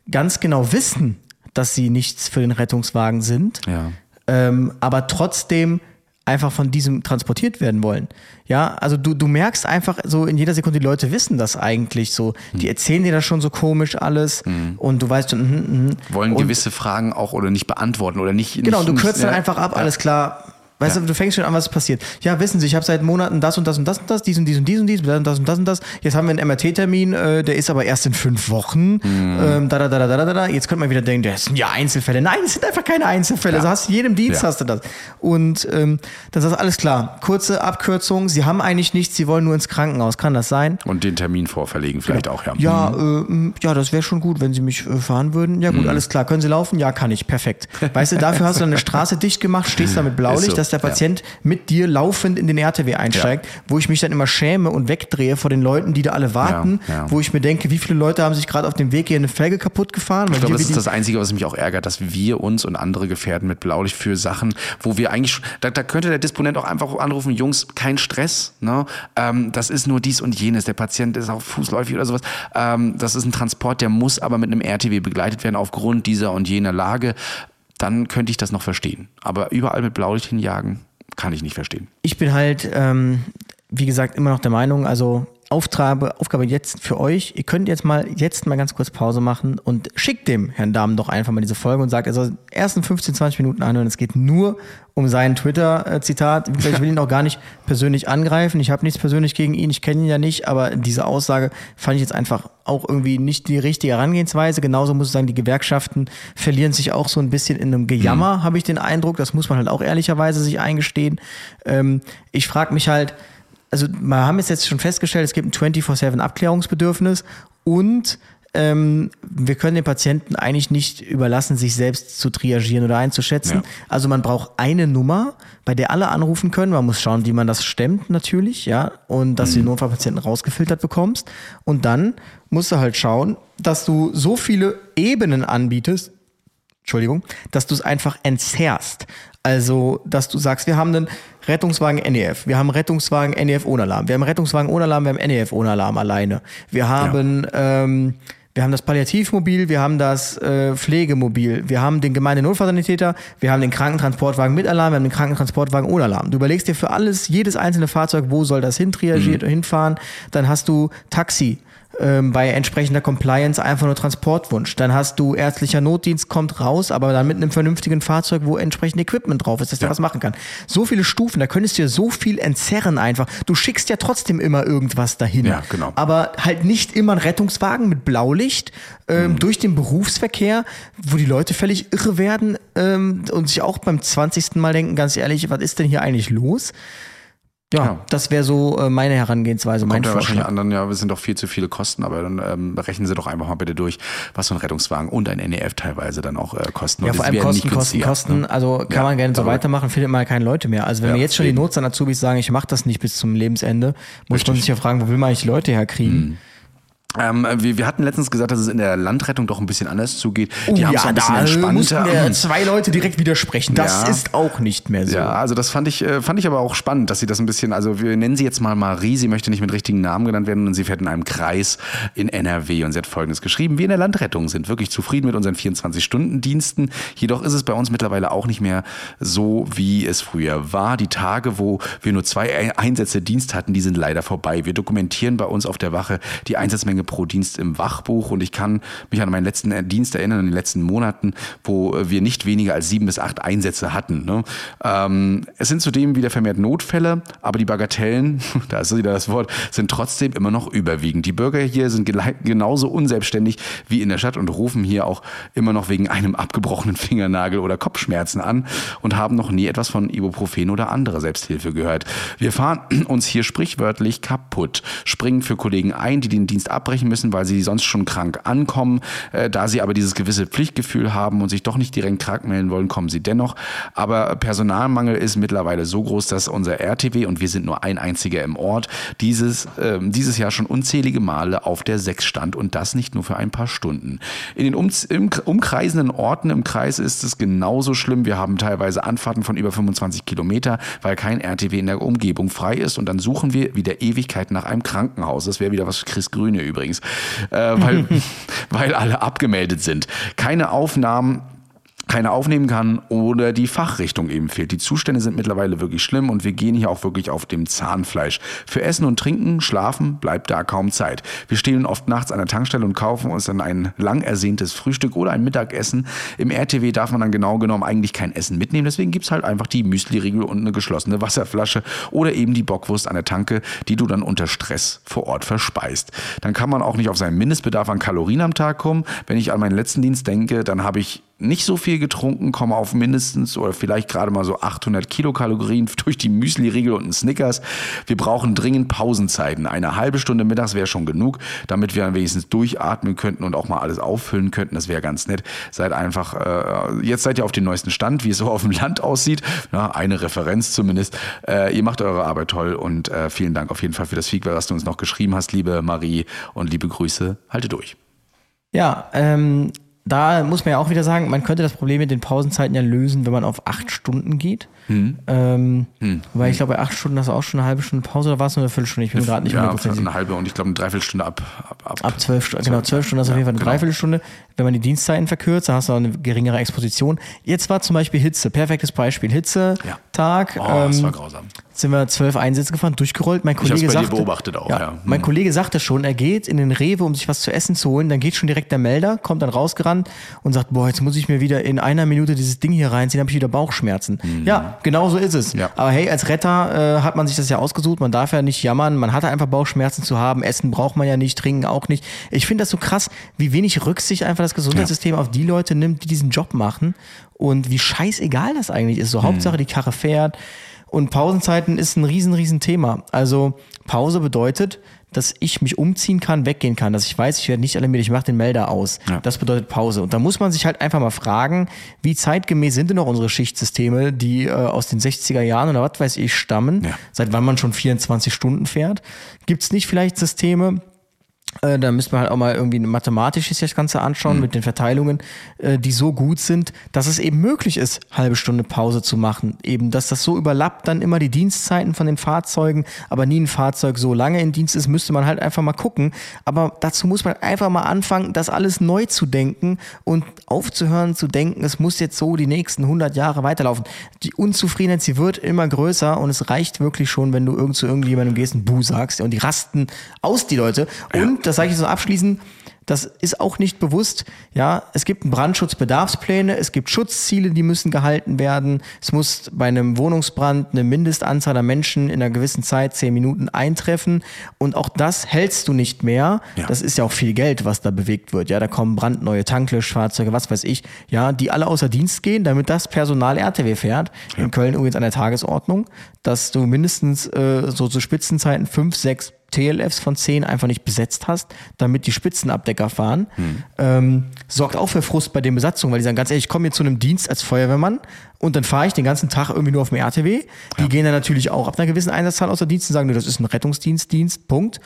[SPEAKER 2] ganz genau wissen, dass sie nichts für den Rettungswagen sind,
[SPEAKER 1] Ja.
[SPEAKER 2] ähm, aber trotzdem einfach von diesem transportiert werden wollen. Ja, also du, du merkst einfach so in jeder Sekunde, die Leute wissen das eigentlich so. Die erzählen dir das schon so komisch alles und du weißt schon, mhm, mhm.
[SPEAKER 1] Wollen
[SPEAKER 2] und,
[SPEAKER 1] gewisse Fragen auch oder nicht beantworten oder nicht.
[SPEAKER 2] Genau,
[SPEAKER 1] nicht,
[SPEAKER 2] du kürzt dann
[SPEAKER 1] ja,
[SPEAKER 2] einfach ab,
[SPEAKER 1] ja.
[SPEAKER 2] alles klar. Weißt
[SPEAKER 1] Ja.
[SPEAKER 2] du, du fängst schon an, was passiert. Ja, wissen Sie, ich habe seit Monaten das und das und das und das, dies und dies und dies und dies, das und das und das und das. Jetzt haben wir einen MRT-Termin, äh, der ist aber erst in fünf Wochen.
[SPEAKER 1] Mhm.
[SPEAKER 2] Ähm, da, da, da, da, da, da, da. Jetzt könnte man wieder denken, das sind ja Einzelfälle. Nein, es sind einfach keine Einzelfälle.
[SPEAKER 1] Ja.
[SPEAKER 2] So hast du jedem Dienst
[SPEAKER 1] Ja.
[SPEAKER 2] hast du das. Und ähm, das ist alles klar. Kurze Abkürzung, Sie haben eigentlich nichts, Sie wollen nur ins Krankenhaus. Kann das sein?
[SPEAKER 1] Und den Termin vorverlegen vielleicht auch, ja.
[SPEAKER 2] Ja, äh, m, ja, das wäre schon gut, wenn Sie mich äh, fahren würden. Ja
[SPEAKER 1] Mhm.
[SPEAKER 2] gut, alles klar. Können Sie laufen? Ja, kann ich. Perfekt. Weißt du, dafür hast du dann eine Straße dicht gemacht, stehst da mit Blaulicht,
[SPEAKER 1] so,
[SPEAKER 2] dass der
[SPEAKER 1] ja.
[SPEAKER 2] Patient mit dir laufend in den RTW einsteigt, wo ich mich dann immer schäme und wegdrehe vor den Leuten, die da alle warten,
[SPEAKER 1] Ja, ja.
[SPEAKER 2] wo ich mir denke, wie viele Leute haben sich gerade auf dem Weg hier eine Felge kaputt gefahren?
[SPEAKER 1] Ich glaube, das ist das Einzige, was mich auch ärgert, dass wir uns und andere gefährden mit Blaulicht für Sachen, wo wir eigentlich, da, da könnte der Disponent auch einfach anrufen, Jungs, kein Stress, ne? Ähm, das ist nur dies und jenes, der Patient ist auch fußläufig oder sowas. Ähm, das ist ein Transport, der muss aber mit einem RTW begleitet werden aufgrund dieser und jener Lage. Dann könnte ich das noch verstehen. Aber überall mit Blaulicht hinjagen, kann ich nicht verstehen.
[SPEAKER 2] ich bin halt, ähm, wie gesagt, immer noch der Meinung, also Aufgabe, Aufgabe jetzt für euch, ihr könnt jetzt mal, jetzt mal ganz kurz Pause machen und schickt dem Herrn Dahmen doch einfach mal diese Folge und sagt, er soll die ersten 15, 20 Minuten anhören. Es geht nur um sein Twitter-Zitat. Ich will ihn auch gar nicht persönlich angreifen. Ich habe nichts persönlich gegen ihn, ich kenne ihn ja nicht, aber diese Aussage fand ich jetzt einfach auch irgendwie nicht die richtige Herangehensweise. Genauso muss ich sagen, die Gewerkschaften verlieren sich auch so ein bisschen in einem Gejammer, habe ich den Eindruck. Das muss man halt auch ehrlicherweise sich eingestehen. Ähm, ich frage mich halt, also wir haben es jetzt schon festgestellt, es gibt ein 24-7 Abklärungsbedürfnis und ähm, wir können den Patienten eigentlich nicht überlassen, sich selbst zu triagieren oder einzuschätzen.
[SPEAKER 1] Ja.
[SPEAKER 2] Also man braucht eine Nummer, bei der alle anrufen können. Man muss schauen, wie man das stemmt natürlich, ja, und dass du den Notfallpatienten rausgefiltert bekommst. Und dann musst du halt schauen, dass du so viele Ebenen anbietest, Entschuldigung, dass du es einfach entzerrst. Also, dass du sagst, wir haben einen Rettungswagen NEF, wir haben Rettungswagen NEF ohne Alarm, wir haben Rettungswagen ohne Alarm, wir haben NEF ohne Alarm alleine. Wir haben, ähm, wir haben das Palliativmobil, wir haben das äh, Pflegemobil, wir haben den Gemeindenotfallsanitäter, wir haben den Krankentransportwagen mit Alarm, wir haben den Krankentransportwagen ohne Alarm. Du überlegst dir für alles, jedes einzelne Fahrzeug, wo soll das hin triagiert oder hinfahren. Dann hast du Taxi, ähm, bei entsprechender Compliance einfach nur Transportwunsch. Dann hast du ärztlicher Notdienst, kommt raus, aber dann mit einem vernünftigen Fahrzeug, wo entsprechend Equipment drauf ist, dass der was machen kann. So viele Stufen, da könntest du ja so viel entzerren einfach. Du schickst ja trotzdem immer irgendwas dahin.
[SPEAKER 1] Ja, genau.
[SPEAKER 2] Aber halt nicht immer ein Rettungswagen mit Blaulicht ähm, durch den Berufsverkehr, wo die Leute völlig irre werden ähm, und sich auch beim 20. Mal denken, ganz ehrlich, was ist denn hier eigentlich los? Ja,
[SPEAKER 1] Ja.
[SPEAKER 2] das wäre so äh, meine Herangehensweise, mein
[SPEAKER 1] Kommt ja wahrscheinlich anderen, ja, es sind doch viel zu viele Kosten, aber dann ähm, rechnen Sie doch einfach mal bitte durch, was so ein Rettungswagen und ein NEF teilweise dann auch äh, kosten.
[SPEAKER 2] Ja, vor allem Kosten, Kosten, Kosten.
[SPEAKER 1] ne?
[SPEAKER 2] Also kann
[SPEAKER 1] Ja,
[SPEAKER 2] man gerne so weitermachen, findet mal keine Leute mehr. Also wenn
[SPEAKER 1] Ja,
[SPEAKER 2] wir jetzt schon die Notsan-Azubis sagen, ich mache das nicht bis zum Lebensende, muss man sich ja fragen, wo will man eigentlich die Leute herkriegen?
[SPEAKER 1] Ähm, wir, wir hatten letztens gesagt, dass es in der Landrettung doch ein bisschen anders zugeht.
[SPEAKER 2] Oh,
[SPEAKER 1] Die haben
[SPEAKER 2] ja,
[SPEAKER 1] es ein bisschen
[SPEAKER 2] da
[SPEAKER 1] entspannter.
[SPEAKER 2] wir zwei Leute direkt widersprechen. Das
[SPEAKER 1] Ja.
[SPEAKER 2] ist auch nicht mehr so.
[SPEAKER 1] Ja, also das fand ich, äh, fand ich aber auch spannend, dass sie das ein bisschen, also wir nennen sie jetzt mal Marie, sie möchte nicht mit richtigen Namen genannt werden und sie fährt in einem Kreis in NRW und sie hat folgendes geschrieben, wir in der Landrettung sind wirklich zufrieden mit unseren 24-Stunden-Diensten, jedoch ist es bei uns mittlerweile auch nicht mehr so, wie es früher war. Die Tage, wo wir nur zwei Ein- Einsätze Dienst hatten, die sind leider vorbei. Wir dokumentieren bei uns auf der Wache die Einsatzmenge pro Dienst im Wachbuch und ich kann mich an meinen letzten äh, Dienst erinnern, in den letzten Monaten, wo äh, wir nicht weniger als sieben bis acht Einsätze hatten. Ne? Ähm, es sind zudem wieder vermehrt Notfälle, aber die Bagatellen, da ist wieder das Wort, sind trotzdem immer noch überwiegend. Die Bürger hier sind genauso unselbstständig wie in der Stadt und rufen hier auch immer noch wegen einem abgebrochenen Fingernagel oder Kopfschmerzen an und haben noch nie etwas von Ibuprofen oder anderer Selbsthilfe gehört. Wir fahren uns hier sprichwörtlich kaputt, springen für Kollegen ein, die den Dienst abbrechen müssen, weil sie sonst schon krank ankommen. Äh, da sie aber dieses gewisse Pflichtgefühl haben und sich doch nicht direkt krank melden wollen, kommen sie dennoch. Aber Personalmangel ist mittlerweile so groß, dass unser RTW, und wir sind nur ein einziger im Ort, dieses, ähm, dieses Jahr schon unzählige Male auf der 6 stand und das nicht nur für ein paar Stunden. In den um, im, umkreisenden Orten im Kreis ist es genauso schlimm. Wir haben teilweise Anfahrten von über 25 Kilometer, weil kein RTW in der Umgebung frei ist und dann suchen wir wieder Ewigkeit nach einem Krankenhaus. Das wäre wieder was für Chris Grüne übrigens, äh, weil, weil alle abgemeldet sind. Keine Aufnahmen keine aufnehmen kann oder die Fachrichtung eben fehlt. Die Zustände sind mittlerweile wirklich schlimm und wir gehen hier auch wirklich auf dem Zahnfleisch. Für Essen und Trinken, Schlafen bleibt da kaum Zeit. Wir stehen oft nachts an der Tankstelle und kaufen uns dann ein lang ersehntes Frühstück oder ein Mittagessen. Im RTW darf man dann genau genommen eigentlich kein Essen mitnehmen, deswegen gibt's halt einfach die Müsli-Riegel und eine geschlossene Wasserflasche oder eben die Bockwurst an der Tanke, die du dann unter Stress vor Ort verspeist. Dann kann man auch nicht auf seinen Mindestbedarf an Kalorien am Tag kommen. Wenn ich an meinen letzten Dienst denke, dann habe ich nicht so viel getrunken, komme auf mindestens oder vielleicht gerade mal so 800 Kilokalorien durch die Müsli-Riegel und einen Snickers. Wir brauchen dringend Pausenzeiten. Eine halbe Stunde mittags wäre schon genug, damit wir dann wenigstens durchatmen könnten und auch mal alles auffüllen könnten. Das wäre ganz nett. Seid einfach, äh, jetzt seid ihr auf dem neuesten Stand, wie es so auf dem Land aussieht. Ja, eine Referenz zumindest. Äh, ihr macht eure Arbeit toll und äh, vielen Dank auf jeden Fall für das Feedback, was du uns noch geschrieben hast, liebe Marie und liebe Grüße. Halte durch.
[SPEAKER 2] Ja, ähm, da muss man ja auch wieder sagen, man könnte das Problem mit den Pausenzeiten ja lösen, wenn man auf acht Stunden geht.
[SPEAKER 1] Hm.
[SPEAKER 2] Ähm, Weil ich glaube, bei acht Stunden hast du auch schon eine halbe Stunde Pause oder war es nur eine Viertelstunde? Ich bin gerade nicht
[SPEAKER 1] ja,
[SPEAKER 2] hundertprozentig
[SPEAKER 1] eine halbe und ich glaube eine Dreiviertelstunde ab. Ab, ab,
[SPEAKER 2] Ab zwölf Stunden, genau, zwölf Stunden, das ist auf jeden Fall eine
[SPEAKER 1] genau.
[SPEAKER 2] Dreiviertelstunde. Wenn man die Dienstzeiten verkürzt, dann hast du auch eine geringere Exposition. Jetzt war zum Beispiel Hitze, perfektes Beispiel. Hitze,
[SPEAKER 1] Ja.
[SPEAKER 2] Tag,
[SPEAKER 1] Oh, das
[SPEAKER 2] ähm,
[SPEAKER 1] war grausam.
[SPEAKER 2] sind wir zwölf Einsätze gefahren, durchgerollt. Mein Kollege
[SPEAKER 1] bei dir
[SPEAKER 2] sagte,
[SPEAKER 1] beobachtet auch, ja.
[SPEAKER 2] Mein
[SPEAKER 1] Hm.
[SPEAKER 2] Kollege sagte schon, er geht in den Rewe, um sich was zu essen zu holen. Dann geht schon direkt der Melder, kommt dann rausgerannt und sagt, boah, jetzt muss ich mir wieder in einer Minute dieses Ding hier reinziehen, habe ich wieder Bauchschmerzen. Ja, genau so ist es.
[SPEAKER 1] Ja.
[SPEAKER 2] Aber hey, als Retter äh, hat man sich das ja ausgesucht. Man darf ja nicht jammern. Man hatte einfach Bauchschmerzen zu haben. Essen braucht man ja nicht, trinken auch nicht. Ich finde das so krass, wie wenig Rücksicht einfach das Gesundheitssystem auf die Leute nimmt, die diesen Job machen und wie scheißegal das eigentlich ist. So
[SPEAKER 1] Hm.
[SPEAKER 2] Hauptsache die Karre fährt. Und Pausenzeiten ist ein riesen, riesen Thema. Also Pause bedeutet, dass ich mich umziehen kann, weggehen kann, dass ich weiß, ich werde nicht alarmiert, ich mache den Melder aus.
[SPEAKER 1] Ja.
[SPEAKER 2] Das bedeutet Pause. Und da muss man sich halt einfach mal fragen, wie zeitgemäß sind denn noch unsere Schichtsysteme, die äh, aus den 60er Jahren oder was weiß ich stammen,
[SPEAKER 1] Ja.
[SPEAKER 2] seit wann man schon 24 Stunden fährt. Gibt es nicht vielleicht Systeme, äh, da müssen wir halt auch mal irgendwie mathematisch sich das Ganze anschauen mit den Verteilungen, äh, die so gut sind, dass es eben möglich ist, halbe Stunde Pause zu machen. Eben, dass das so überlappt dann immer die Dienstzeiten von den Fahrzeugen, aber nie ein Fahrzeug so lange in Dienst ist, müsste man halt einfach mal gucken. Aber dazu muss man einfach mal anfangen, das alles neu zu denken und aufzuhören zu denken, es muss jetzt so die nächsten 100 Jahre weiterlaufen. Die Unzufriedenheit, sie wird immer größer und es reicht wirklich schon, wenn du irgend zu irgendjemandem gehst und Buh sagst und die rasten aus, die Leute. Und, das sage ich so abschließend, das ist auch nicht bewusst. Ja, es gibt Brandschutzbedarfspläne, es gibt Schutzziele, die müssen gehalten werden. Es muss bei einem Wohnungsbrand eine Mindestanzahl an Menschen in einer gewissen Zeit, zehn Minuten, eintreffen. Und auch das hältst du nicht mehr.
[SPEAKER 1] Ja.
[SPEAKER 2] Das ist ja auch viel Geld, was da bewegt wird. Ja, da kommen brandneue Tanklöschfahrzeuge, was weiß ich. Ja, die alle außer Dienst gehen, damit das Personal RTW fährt. In Köln übrigens an der Tagesordnung, dass du mindestens äh, so zu Spitzenzeiten fünf, sechs TLFs von 10 einfach nicht besetzt hast, damit die Spitzenabdecker fahren. Ähm, sorgt auch für Frust bei den Besatzungen, weil die sagen, ganz ehrlich, ich komme hier zu einem Dienst als Feuerwehrmann und dann fahre ich den ganzen Tag irgendwie nur auf dem RTW. Die gehen dann natürlich auch ab einer gewissen Einsatzzahl außer Dienst und sagen, nö, das ist ein Rettungsdienst, Dienst, Punkt.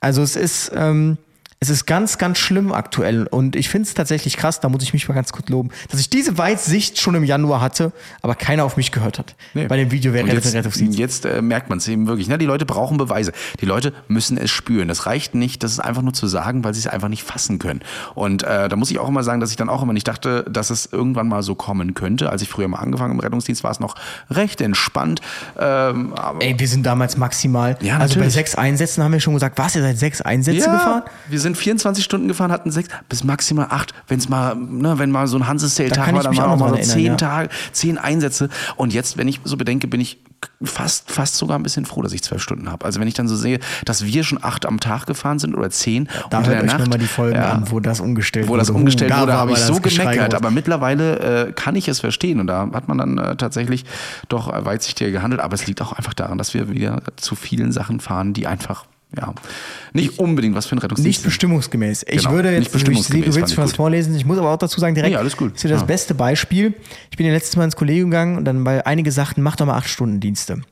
[SPEAKER 2] Also es ist, ähm, Es ist ganz, ganz schlimm aktuell und ich finde es tatsächlich krass, da muss ich mich mal ganz kurz loben, dass ich diese Weitsicht schon im Januar hatte, aber keiner auf mich gehört hat.
[SPEAKER 1] Nee.
[SPEAKER 2] Bei dem Video,
[SPEAKER 1] Und
[SPEAKER 2] rettet
[SPEAKER 1] jetzt, jetzt äh, merkt man es eben wirklich. Ne? Die Leute brauchen Beweise. Die Leute müssen es spüren. Das reicht nicht, das ist einfach nur zu sagen, weil sie es einfach nicht fassen können. Und äh, da muss ich auch immer sagen, dass ich dann auch immer nicht dachte, dass es irgendwann mal so kommen könnte. Als ich früher mal angefangen im Rettungsdienst, war es noch recht entspannt. Ähm, aber
[SPEAKER 2] Ey, wir sind damals maximal,
[SPEAKER 1] Ja,
[SPEAKER 2] also bei sechs Einsätzen haben wir schon gesagt, was, ihr seid sechs Einsätze gefahren?
[SPEAKER 1] wir sind 24 Stunden gefahren, hatten sechs bis maximal acht. Wenn es mal, ne, wenn mal so ein
[SPEAKER 2] Da
[SPEAKER 1] Hansesale-Tag
[SPEAKER 2] kann
[SPEAKER 1] war, dann waren
[SPEAKER 2] auch
[SPEAKER 1] mal so zehn
[SPEAKER 2] erinnern,
[SPEAKER 1] Tage, zehn Einsätze. Und jetzt, wenn ich so bedenke, bin ich fast, fast sogar ein bisschen froh, dass ich zwölf Stunden habe. Also wenn ich dann so sehe, dass wir schon acht am Tag gefahren sind oder zehn
[SPEAKER 2] Da
[SPEAKER 1] unter
[SPEAKER 2] hört
[SPEAKER 1] der Nacht,
[SPEAKER 2] nochmal die Folgen
[SPEAKER 1] ja,
[SPEAKER 2] an, wo das umgestellt
[SPEAKER 1] wo
[SPEAKER 2] wurde.
[SPEAKER 1] das umgestellt
[SPEAKER 2] Uh, da
[SPEAKER 1] wurde, habe ich so gemeckert. Aber mittlerweile äh, kann ich es verstehen und da hat man dann äh, tatsächlich doch weitsichtiger gehandelt. Aber es liegt auch einfach daran, dass wir wieder zu vielen Sachen fahren, die einfach ja nicht unbedingt was für ein Rettungsdienst
[SPEAKER 2] Nicht bestimmungsgemäß. Ich
[SPEAKER 1] Genau,
[SPEAKER 2] würde jetzt, ich
[SPEAKER 1] bestimmungsgemäß,
[SPEAKER 2] sehe, du willst
[SPEAKER 1] ich
[SPEAKER 2] schon was vorlesen. Ich muss aber auch dazu sagen, direkt,
[SPEAKER 1] Nee, alles gut.
[SPEAKER 2] ist ja das
[SPEAKER 1] Ja.
[SPEAKER 2] beste Beispiel. Ich bin ja letztes Mal ins Kollegium gegangen und dann bei einige sagten, mach doch mal acht Stunden Dienste.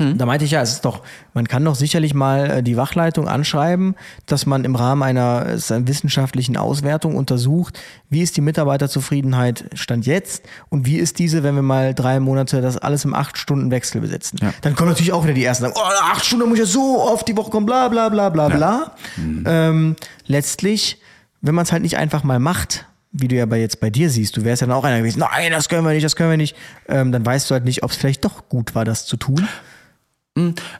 [SPEAKER 1] Hm.
[SPEAKER 2] Da meinte ich ja, es ist doch, man kann doch sicherlich mal äh, die Wachleitung anschreiben, dass man im Rahmen einer äh, wissenschaftlichen Auswertung untersucht, wie ist die Mitarbeiterzufriedenheit Stand jetzt und wie ist diese, wenn wir mal drei Monate das alles im acht Stunden Wechsel besetzen.
[SPEAKER 1] Ja.
[SPEAKER 2] Dann kommen natürlich auch wieder die ersten, sagen, oh, acht Stunden muss ich ja so oft die Woche kommen, bla bla bla bla bla.
[SPEAKER 1] Mhm.
[SPEAKER 2] Ähm, letztlich, wenn man es halt nicht einfach mal macht, wie du ja bei jetzt bei dir siehst, du wärst ja dann auch einer gewesen, nein, das können wir nicht, das können wir nicht, ähm, dann weißt du halt nicht, ob es vielleicht doch gut war, das zu tun.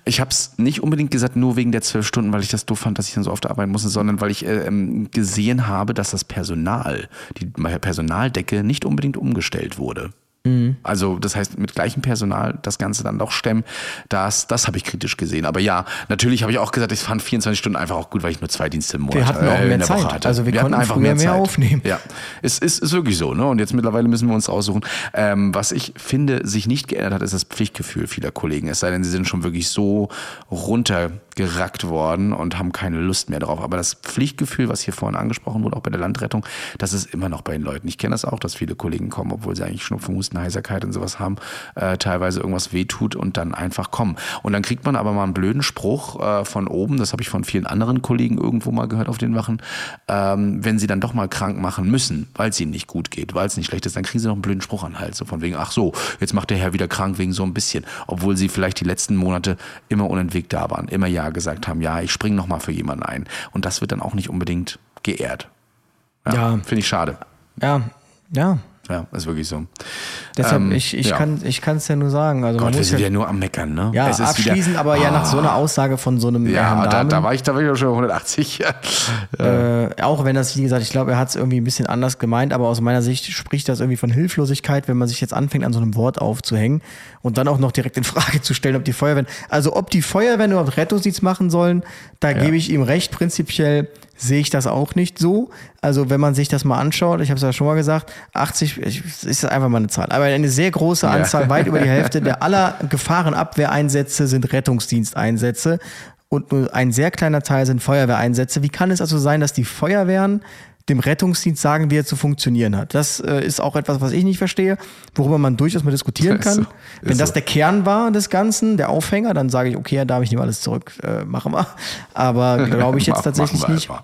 [SPEAKER 1] Ich habe es nicht unbedingt gesagt, nur wegen der zwölf Stunden, weil ich das doof fand, dass ich dann so oft arbeiten musste, sondern weil ich äh, ähm, gesehen habe, dass das Personal, die Personaldecke nicht unbedingt umgestellt wurde. Also das heißt, mit gleichem Personal das Ganze dann doch stemmen, das, das habe ich kritisch gesehen. Aber ja, natürlich habe ich auch gesagt, ich fand 24 Stunden einfach auch gut, weil ich nur zwei Dienste im Monat
[SPEAKER 2] Wir hatten auch
[SPEAKER 1] äh,
[SPEAKER 2] mehr
[SPEAKER 1] Woche
[SPEAKER 2] Zeit.
[SPEAKER 1] hatte.
[SPEAKER 2] Also wir
[SPEAKER 1] hatten
[SPEAKER 2] konnten früher mehr aufnehmen.
[SPEAKER 1] Ja, es ist, ist wirklich so. Ne? Und jetzt mittlerweile müssen wir uns aussuchen. Ähm, was ich finde, sich nicht geändert hat, ist das Pflichtgefühl vieler Kollegen. Es sei denn, sie sind schon wirklich so runtergerackt worden und haben keine Lust mehr drauf. Aber das Pflichtgefühl, was hier vorhin angesprochen wurde, auch bei der Landrettung, das ist immer noch bei den Leuten. Ich kenne das auch, dass viele Kollegen kommen, obwohl sie eigentlich Schnupfen, Husten, Heiserkeit und sowas haben, äh, teilweise irgendwas wehtut und dann einfach kommen. Und dann kriegt man aber mal einen blöden Spruch äh, von oben, das habe ich von vielen anderen Kollegen irgendwo mal gehört auf den Wachen, ähm, wenn sie dann doch mal krank machen müssen, weil es ihnen nicht gut geht, weil es nicht schlecht ist, dann kriegen sie noch einen blöden Spruch an den Hals, so von wegen, ach so, jetzt macht der Herr wieder krank wegen so ein bisschen, obwohl sie vielleicht die letzten Monate immer unentwegt da waren, immer Ja gesagt haben, ja, ich springe noch mal für jemanden ein. Und das wird dann auch nicht unbedingt geehrt.
[SPEAKER 2] Ja.
[SPEAKER 1] Finde ich schade.
[SPEAKER 2] Ja, ja.
[SPEAKER 1] Ja, ist wirklich so.
[SPEAKER 2] Deshalb,
[SPEAKER 1] Ähm,
[SPEAKER 2] ich, ich
[SPEAKER 1] ja.
[SPEAKER 2] kann es ja nur sagen. Also
[SPEAKER 1] Gott, wir sind
[SPEAKER 2] ja,
[SPEAKER 1] ja nur am Meckern, ne?
[SPEAKER 2] ja,
[SPEAKER 1] Es ist
[SPEAKER 2] abschließend,
[SPEAKER 1] wieder-
[SPEAKER 2] aber ja nach so einer Aussage von so einem
[SPEAKER 1] Ja, da, da war ich, da war ich schon 180.
[SPEAKER 2] äh, auch wenn das, wie gesagt, ich glaube, er hat es irgendwie ein bisschen anders gemeint, aber aus meiner Sicht spricht das irgendwie von Hilflosigkeit, wenn man sich jetzt anfängt, an so einem Wort aufzuhängen und dann auch noch direkt in Frage zu stellen, ob die Feuerwehren, also ob die Feuerwehren überhaupt Rettungsdienst machen sollen, da gebe ich ihm recht, prinzipiell sehe ich das auch nicht so. Also wenn man sich das mal anschaut, ich habe es ja schon mal gesagt, 80 ich- ist einfach mal eine Zahl, aber eine sehr große Anzahl, weit über die Hälfte der aller Gefahrenabwehreinsätze sind Rettungsdiensteinsätze und nur ein sehr kleiner Teil sind Feuerwehreinsätze. Wie kann es also sein, dass die Feuerwehren dem Rettungsdienst sagen, wie er zu funktionieren hat? Das äh, ist auch etwas, was ich nicht verstehe, worüber man durchaus mal diskutieren kann.
[SPEAKER 1] so.
[SPEAKER 2] Wenn das
[SPEAKER 1] so.
[SPEAKER 2] der Kern war des Ganzen, der Aufhänger, dann sage ich, okay, da habe ich nehme alles zurück, äh, machen wir. Aber glaube ich jetzt tatsächlich nicht.
[SPEAKER 1] einfach.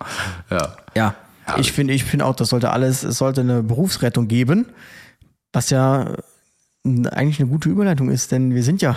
[SPEAKER 1] Ja.
[SPEAKER 2] Ja, ich finde ich finde auch, das sollte alles, es sollte eine Berufsrettung geben, was ja äh, eigentlich eine gute Überleitung ist, denn wir sind ja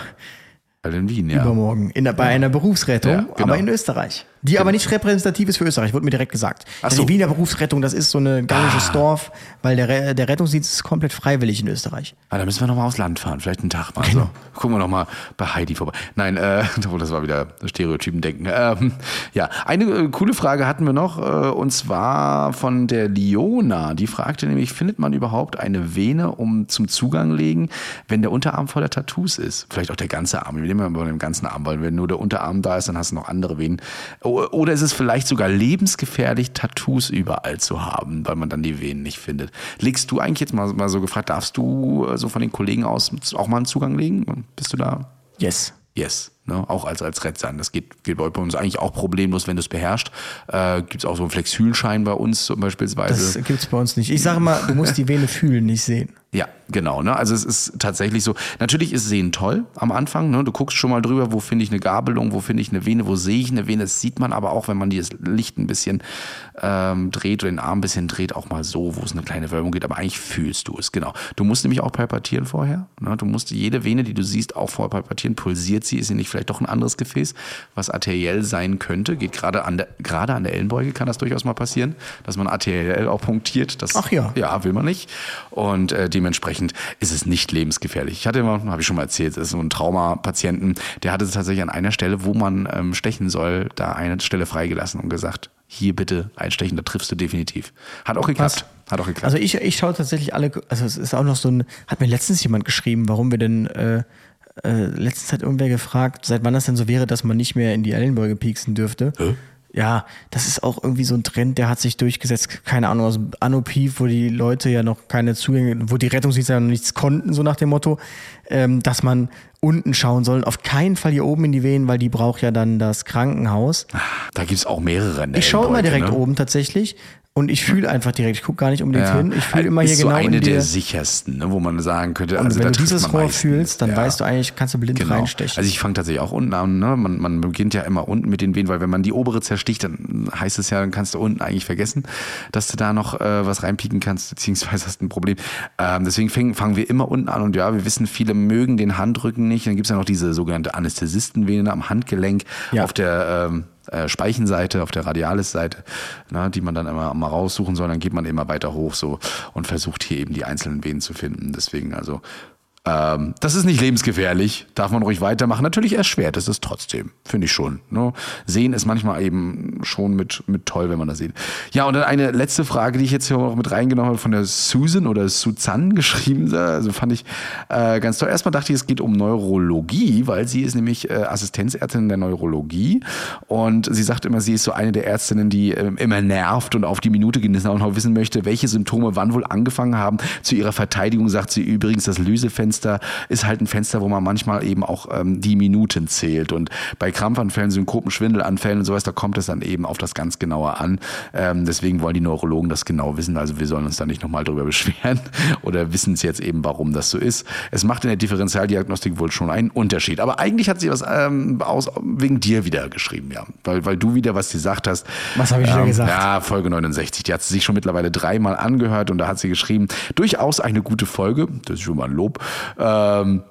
[SPEAKER 1] in Wien, ja.
[SPEAKER 2] übermorgen in, bei einer Berufsrettung,
[SPEAKER 1] Ja, genau.
[SPEAKER 2] aber in Österreich. Die aber nicht repräsentativ ist für Österreich, wurde mir direkt gesagt.
[SPEAKER 1] Ach
[SPEAKER 2] Also
[SPEAKER 1] so. Ah.
[SPEAKER 2] Die Wiener Berufsrettung, das ist so ein gallisches Dorf, weil der, der Rettungsdienst ist komplett freiwillig in Österreich.
[SPEAKER 1] Ah, da müssen wir nochmal aufs Land fahren, vielleicht einen Tag mal.
[SPEAKER 2] Genau.
[SPEAKER 1] So. Gucken wir nochmal bei Heidi vorbei. Nein, äh, oh, das war wieder Stereotypen-Denken. Ähm, ja, eine äh, coole Frage hatten wir noch, äh, und zwar von der Liona. Die fragte nämlich, findet man überhaupt eine Vene um zum Zugang legen, wenn der Unterarm voller Tattoos ist? Vielleicht auch der ganze Arm. Wir nehmen mal den ganzen Arm, weil wenn nur der Unterarm da ist, dann hast du noch andere Venen. O- Oder ist es vielleicht sogar lebensgefährlich, Tattoos überall zu haben, weil man dann die Venen nicht findet? Legst du eigentlich jetzt mal, mal so gefragt, darfst du äh, so von den Kollegen aus auch mal einen Zugang legen? Bist du da?
[SPEAKER 2] Yes.
[SPEAKER 1] Yes. Ne? Auch als, als Rettsan. Das geht, geht bei uns eigentlich auch problemlos, wenn du es beherrschst. Äh, Gibt es auch so einen Flexülschein bei uns zum beispielsweise.
[SPEAKER 2] Das gibt's bei uns nicht. Ich sage mal, du musst die Vene fühlen, nicht sehen.
[SPEAKER 1] ja, genau. Ne? Also es ist tatsächlich so. Natürlich ist Sehen toll am Anfang. Ne? Du guckst schon mal drüber, wo finde ich eine Gabelung, wo finde ich eine Vene, wo sehe ich eine Vene. Das sieht man aber auch, wenn man das Licht ein bisschen ähm, dreht oder den Arm ein bisschen dreht, auch mal so, wo es eine kleine Wölbung geht. Aber eigentlich fühlst du es, genau. Du musst nämlich auch palpatieren vorher. Ne? Du musst jede Vene, die du siehst, auch vorher palpatieren. Pulsiert sie? Ist sie nicht vielleicht doch ein anderes Gefäß, was arteriell sein könnte? Geht gerade an der, gerade an der Ellenbeuge kann das durchaus mal passieren, dass man arteriell auch punktiert. Das,
[SPEAKER 2] Ach ja.
[SPEAKER 1] Ja, will man nicht. Und äh, dementsprechend ist es nicht lebensgefährlich. Ich hatte immer, habe ich schon mal erzählt, ist so ein Traumapatienten, der hatte tatsächlich an einer Stelle, wo man ähm, stechen soll, da eine Stelle freigelassen und gesagt, hier bitte einstechen, da triffst du definitiv. Hat auch geklappt.
[SPEAKER 2] Was?
[SPEAKER 1] Hat auch geklappt.
[SPEAKER 2] Also ich, ich schaue tatsächlich alle, also es ist auch noch so ein, hat mir letztens jemand geschrieben, warum wir denn, äh, äh, letztens hat irgendwer gefragt, seit wann das denn so wäre, dass man nicht mehr in die Ellenbeuge pieksen dürfte.
[SPEAKER 1] Hä?
[SPEAKER 2] Ja, das ist auch irgendwie so ein Trend, der hat sich durchgesetzt. Keine Ahnung, aus Anno Pief, wo die Leute ja noch keine Zugänge, wo die Rettungsdienste ja noch nichts konnten, so nach dem Motto, ähm, dass man unten schauen soll. Auf keinen Fall hier oben in die Wehen, weil die braucht ja dann das Krankenhaus.
[SPEAKER 1] da gibt's auch mehrere.
[SPEAKER 2] Ich schaue immer direkt
[SPEAKER 1] ne?
[SPEAKER 2] oben tatsächlich und ich fühle einfach direkt. Ich gucke gar nicht unbedingt
[SPEAKER 1] Ja.
[SPEAKER 2] hin. Ich fühle immer
[SPEAKER 1] ist
[SPEAKER 2] hier
[SPEAKER 1] so
[SPEAKER 2] genau
[SPEAKER 1] eine
[SPEAKER 2] in
[SPEAKER 1] der
[SPEAKER 2] der.
[SPEAKER 1] sichersten, ne, wo man sagen könnte,
[SPEAKER 2] Und
[SPEAKER 1] also
[SPEAKER 2] wenn
[SPEAKER 1] da
[SPEAKER 2] du dieses Rohr
[SPEAKER 1] meistens.
[SPEAKER 2] fühlst, dann
[SPEAKER 1] Ja.
[SPEAKER 2] weißt du eigentlich, kannst du blind
[SPEAKER 1] Genau.
[SPEAKER 2] reinstechen.
[SPEAKER 1] Also ich fange tatsächlich auch unten an. Ne? Man, man beginnt ja immer unten mit den Venen, weil wenn man die obere zersticht, dann heißt es ja, dann kannst du unten eigentlich vergessen, dass du da noch äh, was reinpieken kannst, beziehungsweise hast ein Problem. Ähm, deswegen fangen, fangen wir immer unten an und ja, wir wissen, viele mögen den Handrücken nicht. Dann gibt's ja noch diese sogenannte Anästhesistenvene am Handgelenk
[SPEAKER 2] Ja.
[SPEAKER 1] auf der ähm, äh, Speichenseite, auf der Radialis-Seite, ne, die man dann immer mal raussuchen soll. Dann geht man immer weiter hoch so und versucht hier eben die einzelnen Venen zu finden. Deswegen also ähm, das ist nicht lebensgefährlich, darf man ruhig weitermachen. Natürlich erschwert ist es trotzdem, finde ich schon. Ne? Sehen ist manchmal eben schon mit, mit toll, wenn man das sieht. Ja, und dann eine letzte Frage, die ich jetzt hier auch mit reingenommen habe, von der Susan oder Suzanne geschrieben. Also fand ich äh, ganz toll. Erstmal dachte ich, es geht um Neurologie, weil sie ist nämlich äh, Assistenzärztin der Neurologie. Und sie sagt immer, sie ist so eine der Ärztinnen, die äh, immer nervt und auf die Minute genau wissen möchte, welche Symptome wann wohl angefangen haben. Zu ihrer Verteidigung sagt sie übrigens, das Lösefenster ist halt ein Fenster, wo man manchmal eben auch ähm, die Minuten zählt. Und bei Krampfanfällen, Synkopen, Schwindelanfällen und sowas, da kommt es dann eben auf das ganz Genaue an. Ähm, deswegen wollen die Neurologen das genau wissen. Also wir sollen uns da nicht nochmal drüber beschweren oder wissen es jetzt eben, warum das so ist. Es macht in der Differentialdiagnostik wohl schon einen Unterschied. Aber eigentlich hat sie was ähm, aus, wegen dir wieder geschrieben, ja. Weil, weil du wieder was gesagt hast.
[SPEAKER 2] Was habe ich wieder gesagt?
[SPEAKER 1] Ja, Folge 69. Die hat sie sich schon mittlerweile dreimal angehört und da hat sie geschrieben, durchaus eine gute Folge. Das ist schon mal ein Lob. Ähm,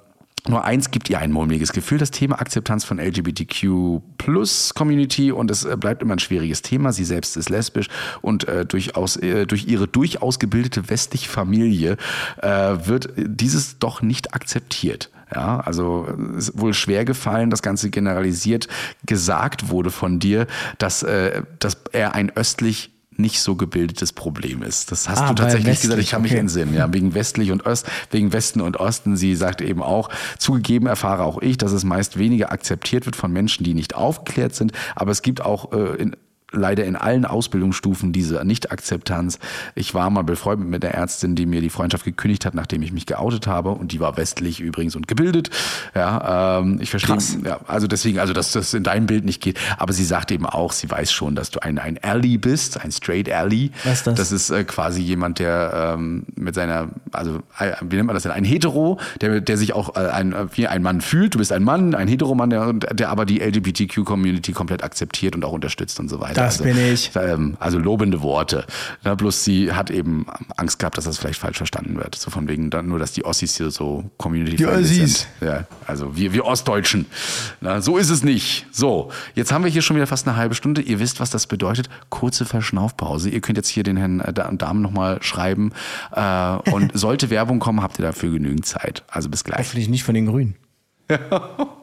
[SPEAKER 1] nur eins gibt ihr ein mulmiges Gefühl, das Thema Akzeptanz von LGBTQ Plus Community und es äh, bleibt immer ein schwieriges Thema. Sie selbst ist lesbisch und äh, durchaus, äh, durch ihre durchaus gebildete westliche Familie äh, wird dieses doch nicht akzeptiert. Ja, also es ist wohl schwer gefallen, das Ganze generalisiert gesagt wurde von dir, dass, äh, dass er ein östlich nicht so gebildetes Problem ist. Das hast
[SPEAKER 2] Ah,
[SPEAKER 1] du tatsächlich
[SPEAKER 2] weil
[SPEAKER 1] gesagt, ich kann mich
[SPEAKER 2] westlich, okay.
[SPEAKER 1] entsinnen. Ja, wegen westlich und Ost, wegen Westen und Osten. Sie sagt eben auch, zugegeben erfahre auch ich, dass es meist weniger akzeptiert wird von Menschen, die nicht aufgeklärt sind. Aber es gibt auch äh, in, leider in allen Ausbildungsstufen diese Nicht-Akzeptanz. Ich war mal befreundet mit der Ärztin, die mir die Freundschaft gekündigt hat, nachdem ich mich geoutet habe. Und die war westlich übrigens und gebildet. Ja, ähm, ich verstehe. Ja, also deswegen, also dass das in deinem Bild nicht geht. Aber sie sagt eben auch, sie weiß schon, dass du ein, ein Ally bist, ein Straight Ally.
[SPEAKER 2] Was ist das?
[SPEAKER 1] Das ist äh, quasi jemand, der ähm, mit seiner, also äh, wie nennt man das denn? Ein Hetero, der, der sich auch äh, ein, äh, wie ein Mann fühlt. Du bist ein Mann, ein Heteromann, der, der aber die LGBTQ-Community komplett akzeptiert und auch unterstützt und so weiter.
[SPEAKER 2] Das
[SPEAKER 1] also,
[SPEAKER 2] bin ich.
[SPEAKER 1] Ähm, also lobende Worte. Na, bloß sie hat eben Angst gehabt, dass das vielleicht falsch verstanden wird. So von wegen dann nur, dass die Ossis hier so community
[SPEAKER 2] Die Ossis.
[SPEAKER 1] sind. Ja, also wir, wir Ostdeutschen. Na, so ist es nicht. So, jetzt haben wir hier schon wieder fast eine halbe Stunde. Ihr wisst, was das bedeutet. Kurze Verschnaufpause. Ihr könnt jetzt hier den Herrn äh, Damen nochmal schreiben. Äh, und sollte Werbung kommen, habt ihr dafür genügend Zeit. Also bis gleich.
[SPEAKER 2] Hoffentlich nicht von den Grünen.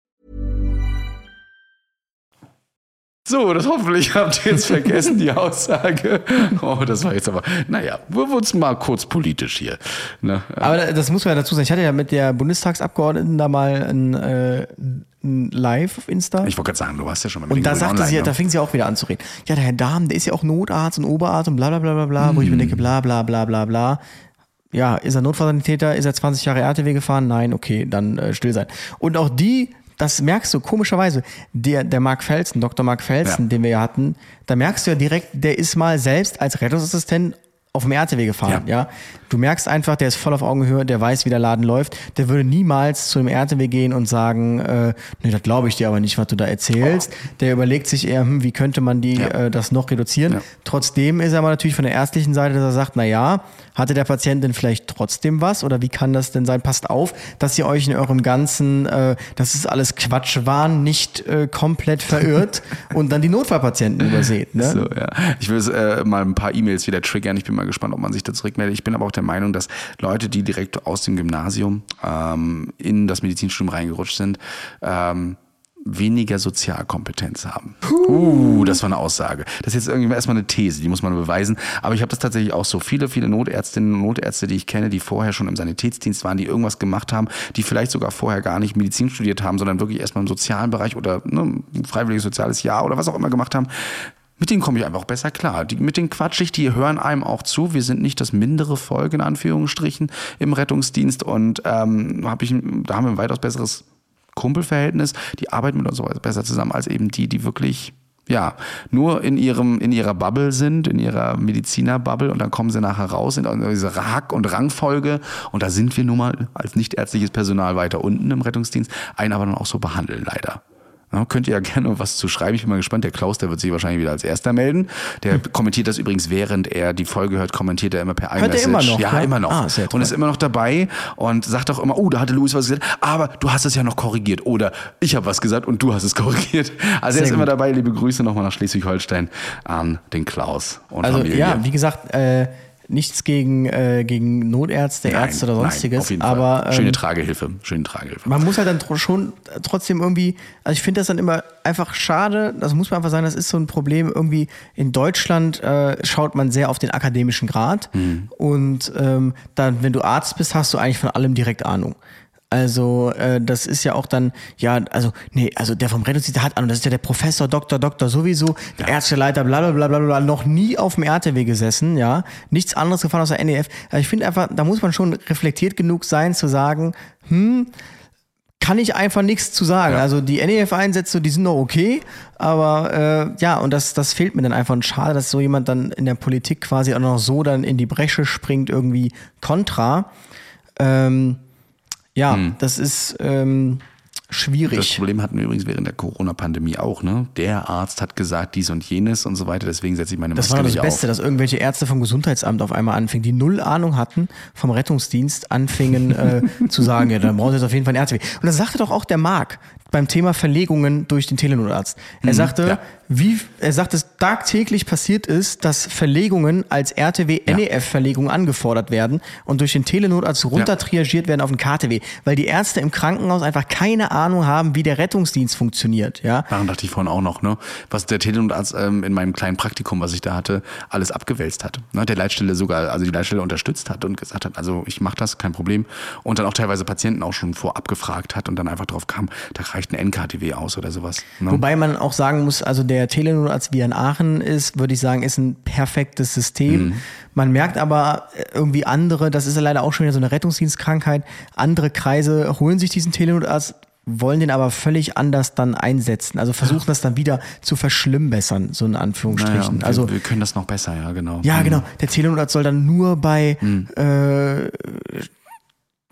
[SPEAKER 1] So, das hoffentlich habt ihr jetzt vergessen, die Aussage. Oh, das war jetzt aber, naja, wir wurden mal kurz politisch hier. Ne?
[SPEAKER 2] Aber das muss man ja dazu sagen. Ich hatte ja mit der Bundestagsabgeordneten da mal ein, äh, ein Live auf Insta.
[SPEAKER 1] Ich wollte gerade sagen, du warst ja schon mal
[SPEAKER 2] mit Und da sagte
[SPEAKER 1] online,
[SPEAKER 2] sie,
[SPEAKER 1] ne?
[SPEAKER 2] da fing sie auch wieder an zu reden. Ja, der Herr Dahm, der ist ja auch Notarzt und Oberarzt und bla bla bla bla bla, wo ich mir denke, bla bla bla bla bla. Ja, ist er Notfallsanitäter? Ist er 20 Jahre RTW gefahren? Nein, okay, dann äh, still sein. Und auch die, das merkst du komischerweise, der, der Mark Felsen, Dr. Mark Felsen,
[SPEAKER 1] Ja.
[SPEAKER 2] den wir ja hatten, da merkst du ja direkt, der ist mal selbst als Rettungsassistent auf dem RTW gefahren, ja.
[SPEAKER 1] Ja.
[SPEAKER 2] Du merkst einfach, der ist voll auf Augenhöhe, der weiß, wie der Laden läuft. Der würde niemals zu einem RTW gehen und sagen, äh, nee, das glaube ich dir aber nicht, was du da erzählst. Der überlegt sich eher, hm, wie könnte man die
[SPEAKER 1] Ja.
[SPEAKER 2] äh, das noch reduzieren.
[SPEAKER 1] Ja.
[SPEAKER 2] Trotzdem ist er aber natürlich von der ärztlichen Seite, dass er sagt, na ja, hatte der Patient denn vielleicht trotzdem was oder wie kann das denn sein? Passt auf, dass ihr euch in eurem ganzen, äh, das ist alles Quatschwahn, nicht äh, komplett verirrt und dann die Notfallpatienten überseht. Ne?
[SPEAKER 1] So, ja. Ich will äh, mal ein paar E-Mails wieder triggern. Ich bin mal gespannt, ob man sich da zurückmeldet. Ich bin aber auch der Meinung, dass Leute, die direkt aus dem Gymnasium ähm, in das Medizinstudium reingerutscht sind, ähm, weniger Sozialkompetenz haben. Uh, das war eine Aussage. Das ist jetzt irgendwie erstmal eine These, die muss man beweisen. Aber ich habe das tatsächlich auch so. Viele, viele Notärztinnen und Notärzte, die ich kenne, die vorher schon im Sanitätsdienst waren, die irgendwas gemacht haben, die vielleicht sogar vorher gar nicht Medizin studiert haben, sondern wirklich erstmal im sozialen Bereich oder ne, ein freiwilliges soziales Jahr oder was auch immer gemacht haben. Mit denen komme ich einfach besser klar. Die, mit denen quatsch ich, die hören einem auch zu. Wir sind nicht das mindere Volk in Anführungsstrichen im Rettungsdienst und ähm, hab ich, da haben wir ein weitaus besseres Kumpelverhältnis. Die arbeiten mit uns besser zusammen als eben die, die wirklich ja, nur in ihrem, in ihrer Bubble sind, in ihrer Medizinerbubble und dann kommen sie nachher raus in diese Hack- und Rangfolge und da sind wir nun mal als nichtärztliches Personal weiter unten im Rettungsdienst, einen aber dann auch so behandeln leider. Ja, könnt ihr ja gerne was zu schreiben. Ich bin mal gespannt. Der Klaus, der wird sich wahrscheinlich wieder als erster melden. Der kommentiert das übrigens, während er die Folge hört, kommentiert er immer per
[SPEAKER 2] er
[SPEAKER 1] iMessage.
[SPEAKER 2] immer noch,
[SPEAKER 1] Ja,
[SPEAKER 2] ja?
[SPEAKER 1] immer noch.
[SPEAKER 2] Ah, toll.
[SPEAKER 1] und ist immer noch dabei und sagt auch immer, oh, da hatte Luis was gesagt, aber du hast es ja noch korrigiert. Oder ich habe was gesagt und du hast es korrigiert. Also er
[SPEAKER 2] Sehr
[SPEAKER 1] ist immer
[SPEAKER 2] gut.
[SPEAKER 1] dabei. Liebe Grüße nochmal nach Schleswig-Holstein an den Klaus und
[SPEAKER 2] Also
[SPEAKER 1] Familie.
[SPEAKER 2] ja, wie gesagt, äh, nichts gegen, äh, gegen Notärzte,
[SPEAKER 1] Nein,
[SPEAKER 2] Ärzte oder
[SPEAKER 1] nein,
[SPEAKER 2] sonstiges.
[SPEAKER 1] jeden
[SPEAKER 2] aber
[SPEAKER 1] Fall. Schöne
[SPEAKER 2] ähm,
[SPEAKER 1] Tragehilfe. Schöne Tragehilfe.
[SPEAKER 2] man muss halt dann tr- schon trotzdem irgendwie, also ich finde das dann immer einfach schade, das muss man einfach sagen, das ist so ein Problem. Irgendwie in Deutschland äh, schaut man sehr auf den akademischen Grad
[SPEAKER 1] Mhm.
[SPEAKER 2] und ähm, dann, wenn du Arzt bist, hast du eigentlich von allem direkt Ahnung. Also äh, das ist ja auch dann, ja, also nee, also der vom Rettungsdienst der hat Ahnung, das ist ja der Professor, Doktor, Doktor sowieso, der Ärzteleiter, bla bla bla bla bla, noch nie auf dem RTW gesessen, ja, nichts anderes gefahren außer NEF. Also ich finde einfach, da muss man schon reflektiert genug sein zu sagen, hm, kann ich einfach nichts zu sagen. Also die NEF-Einsätze, die sind noch okay, aber äh, ja, und das, das fehlt mir dann einfach. Und schade, dass so jemand dann in der Politik quasi auch noch so dann in die Bresche springt, irgendwie kontra. Ähm, ja, das ist ähm,
[SPEAKER 1] Das
[SPEAKER 2] schwierig.
[SPEAKER 1] Problem hatten wir übrigens während der Corona-Pandemie auch. Ne? Der Arzt hat gesagt dies und jenes und so weiter. Deswegen setze ich meine
[SPEAKER 2] Das
[SPEAKER 1] Maske
[SPEAKER 2] war doch das
[SPEAKER 1] nicht
[SPEAKER 2] Beste,
[SPEAKER 1] auf.
[SPEAKER 2] dass irgendwelche Ärzte vom Gesundheitsamt auf einmal anfingen, die null Ahnung hatten vom Rettungsdienst, anfingen äh, zu sagen, ja, dann brauchen Sie jetzt auf jeden Fall einen RTW. Und das sagte doch auch der Marc beim Thema Verlegungen durch den Telenotarzt. Er sagte,
[SPEAKER 1] Mhm, ja.
[SPEAKER 2] wie, er sagt, es tagtäglich passiert ist, dass Verlegungen als RTW NEF-Verlegung angefordert werden und durch den Telenotarzt runter triagiert werden auf den KTW, weil die Ärzte im Krankenhaus einfach keine Ahnung haben, wie der Rettungsdienst funktioniert, ja.
[SPEAKER 1] Daran dachte ich vorhin auch noch, ne? was der Telenotarzt ähm, in meinem kleinen Praktikum, was ich da hatte, alles abgewälzt hat. Ne? Der Leitstelle sogar, also die Leitstelle unterstützt hat und gesagt hat, also ich mache das, kein Problem. Und dann auch teilweise Patienten auch schon vorab gefragt hat und dann einfach drauf kam, da reicht ein NKTW aus oder sowas. Ne?
[SPEAKER 2] Wobei man auch sagen muss, also der Telenotarzt, wie er in Aachen ist, würde ich sagen, ist ein perfektes System.
[SPEAKER 1] Mhm.
[SPEAKER 2] Man merkt aber irgendwie andere, das ist ja leider auch schon wieder so eine Rettungsdienstkrankheit, andere Kreise holen sich diesen Telenotarzt, wollen den aber völlig anders dann einsetzen. Also versuchen das dann wieder zu verschlimmbessern, so in
[SPEAKER 1] Naja,
[SPEAKER 2] Anführungsstrichen.
[SPEAKER 1] wir,
[SPEAKER 2] also
[SPEAKER 1] wir können das noch besser, ja, genau.
[SPEAKER 2] ja,
[SPEAKER 1] Mhm.
[SPEAKER 2] genau. Der Telenotarzt soll dann nur bei äh,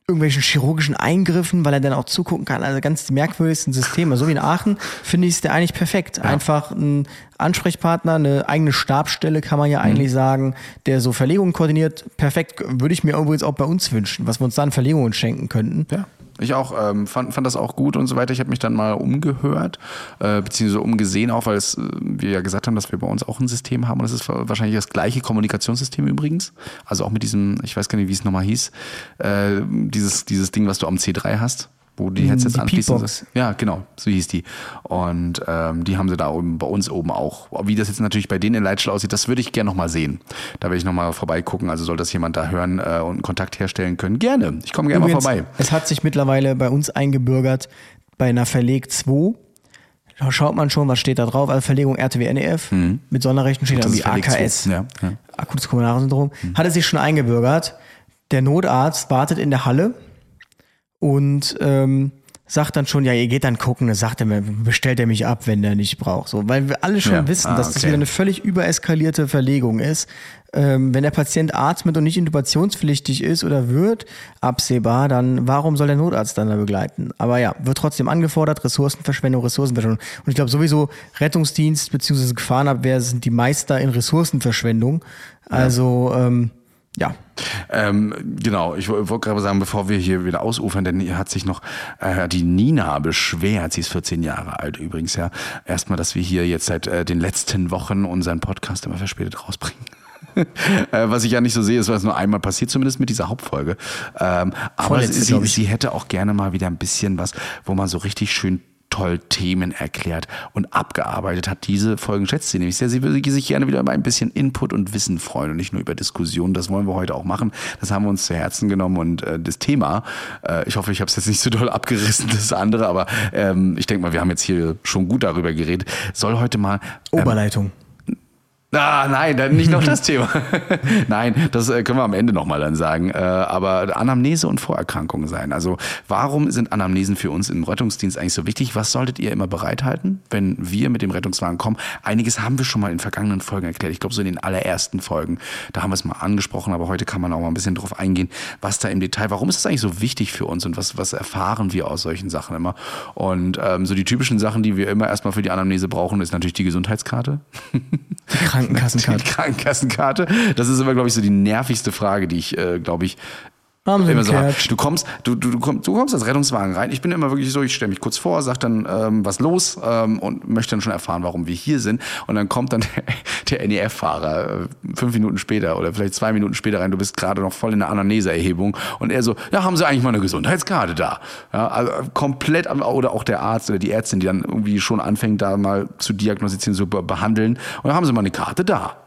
[SPEAKER 2] irgendwelchen chirurgischen Eingriffen, weil er dann auch zugucken kann. Also ganz die merkwürdigsten Systeme. So wie in Aachen finde ich es der eigentlich perfekt. Einfach ein Ansprechpartner, eine eigene Stabsstelle kann man ja eigentlich sagen, der so Verlegungen koordiniert. Perfekt. Würde ich mir übrigens auch bei uns wünschen, was wir uns dann Verlegungen schenken könnten.
[SPEAKER 1] Ja. Ich auch, ähm, fand, fand das auch gut und so weiter. Ich habe mich dann mal umgehört, äh, beziehungsweise umgesehen, auch weil es, äh, wir ja gesagt haben, dass wir bei uns auch ein System haben. Und das ist wahrscheinlich das gleiche Kommunikationssystem übrigens. Also auch mit diesem, ich weiß gar nicht, wie es nochmal hieß, äh, dieses, dieses Ding, was du am C3 hast. Wo die Headsets
[SPEAKER 2] die
[SPEAKER 1] anschließen.
[SPEAKER 2] Peatbox.
[SPEAKER 1] Ja, genau, so hieß die. Und ähm, die haben sie da oben, bei uns oben auch. Wie das jetzt natürlich bei denen in Leitschel aussieht, das würde ich gerne nochmal sehen. Da werde ich nochmal vorbeigucken. Also soll das jemand da hören äh, und einen Kontakt herstellen können. Gerne. Ich komme gerne mal vorbei.
[SPEAKER 2] Es hat sich mittlerweile bei uns eingebürgert, bei einer Verleg 2. Da schaut man schon, was steht da drauf. Also Verlegung RTW NEF. Mit Sonderrechten steht da
[SPEAKER 1] Mhm. Das Verleg
[SPEAKER 2] AKS.
[SPEAKER 1] 2. Ja, ja.
[SPEAKER 2] Akutes koronare Syndrom. Hat es sich schon eingebürgert. Der Notarzt wartet in der Halle und ähm, sagt dann schon, ja, ihr geht dann gucken, dann sagt er mir, bestellt er mich ab, wenn der nicht braucht. So, weil wir alle schon
[SPEAKER 1] Ja.
[SPEAKER 2] wissen,
[SPEAKER 1] Ah,
[SPEAKER 2] dass das
[SPEAKER 1] okay.
[SPEAKER 2] wieder eine völlig übereskalierte Verlegung ist. Ähm, wenn der Patient atmet und nicht intubationspflichtig ist oder wird absehbar, dann warum soll der Notarzt dann da begleiten? Aber ja, wird trotzdem angefordert, Ressourcenverschwendung, Ressourcenverschwendung. Und ich glaube sowieso, Rettungsdienst bzw. Gefahrenabwehr sind die Meister in Ressourcenverschwendung. Also, ähm, ja,
[SPEAKER 1] Ähm, genau, ich wo- wollte gerade sagen, bevor wir hier wieder ausufern, denn hier hat sich noch äh, die Nina beschwert, sie ist 14 Jahre alt übrigens, ja. Erstmal, dass wir hier jetzt seit äh, den letzten Wochen unseren Podcast immer verspätet rausbringen. äh, was ich ja nicht so sehe, ist, was nur einmal passiert, zumindest mit dieser Hauptfolge. Ähm, aber sie, sie hätte auch gerne mal wieder ein bisschen was, wo man so richtig schön toll Themen erklärt und abgearbeitet hat. Diese Folgen schätzt sie nämlich sehr. Sie würde sich gerne wieder über ein bisschen Input und Wissen freuen und nicht nur über Diskussionen. Das wollen wir heute auch machen. Das haben wir uns zu Herzen genommen und äh, das Thema, äh, ich hoffe, ich habe es jetzt nicht so doll abgerissen, das andere, aber ähm, ich denke mal, wir haben jetzt hier schon gut darüber geredet, soll heute mal ähm,
[SPEAKER 2] Oberleitung.
[SPEAKER 1] Ah, nein, dann nicht noch das Thema. nein, das äh, können wir am Ende nochmal dann sagen. Äh, aber Anamnese und Vorerkrankungen sein. Also warum sind Anamnesen für uns im Rettungsdienst eigentlich so wichtig? Was solltet ihr immer bereithalten, wenn wir mit dem Rettungswagen kommen? Einiges haben wir schon mal in vergangenen Folgen erklärt. Ich glaube, so in den allerersten Folgen, da haben wir es mal angesprochen, aber heute kann man auch mal ein bisschen drauf eingehen, was da im Detail, warum ist das eigentlich so wichtig für uns und was, was erfahren wir aus solchen Sachen immer? Und ähm, so die typischen Sachen, die wir immer erstmal für die Anamnese brauchen, ist natürlich die Gesundheitskarte.
[SPEAKER 2] Krankenkassenkarte.
[SPEAKER 1] Die Krankenkassenkarte. Das ist immer, glaube ich, so die nervigste Frage, die ich, äh, glaube ich, so. Du kommst, du, du, du, kommst, du kommst als Rettungswagen rein. Ich bin immer wirklich so, ich stelle mich kurz vor, sag dann, ähm, was los ähm, und möchte dann schon erfahren, warum wir hier sind. Und dann kommt dann der, der NEF-Fahrer äh, fünf Minuten später oder vielleicht zwei Minuten später rein. Du bist gerade noch voll in der Anamneseerhebung und er so, ja, haben Sie eigentlich mal eine Gesundheitskarte da? Ja, also komplett, oder auch der Arzt oder die Ärztin, die dann irgendwie schon anfängt, da mal zu diagnostizieren, zu be- behandeln. Und dann haben Sie mal eine Karte da.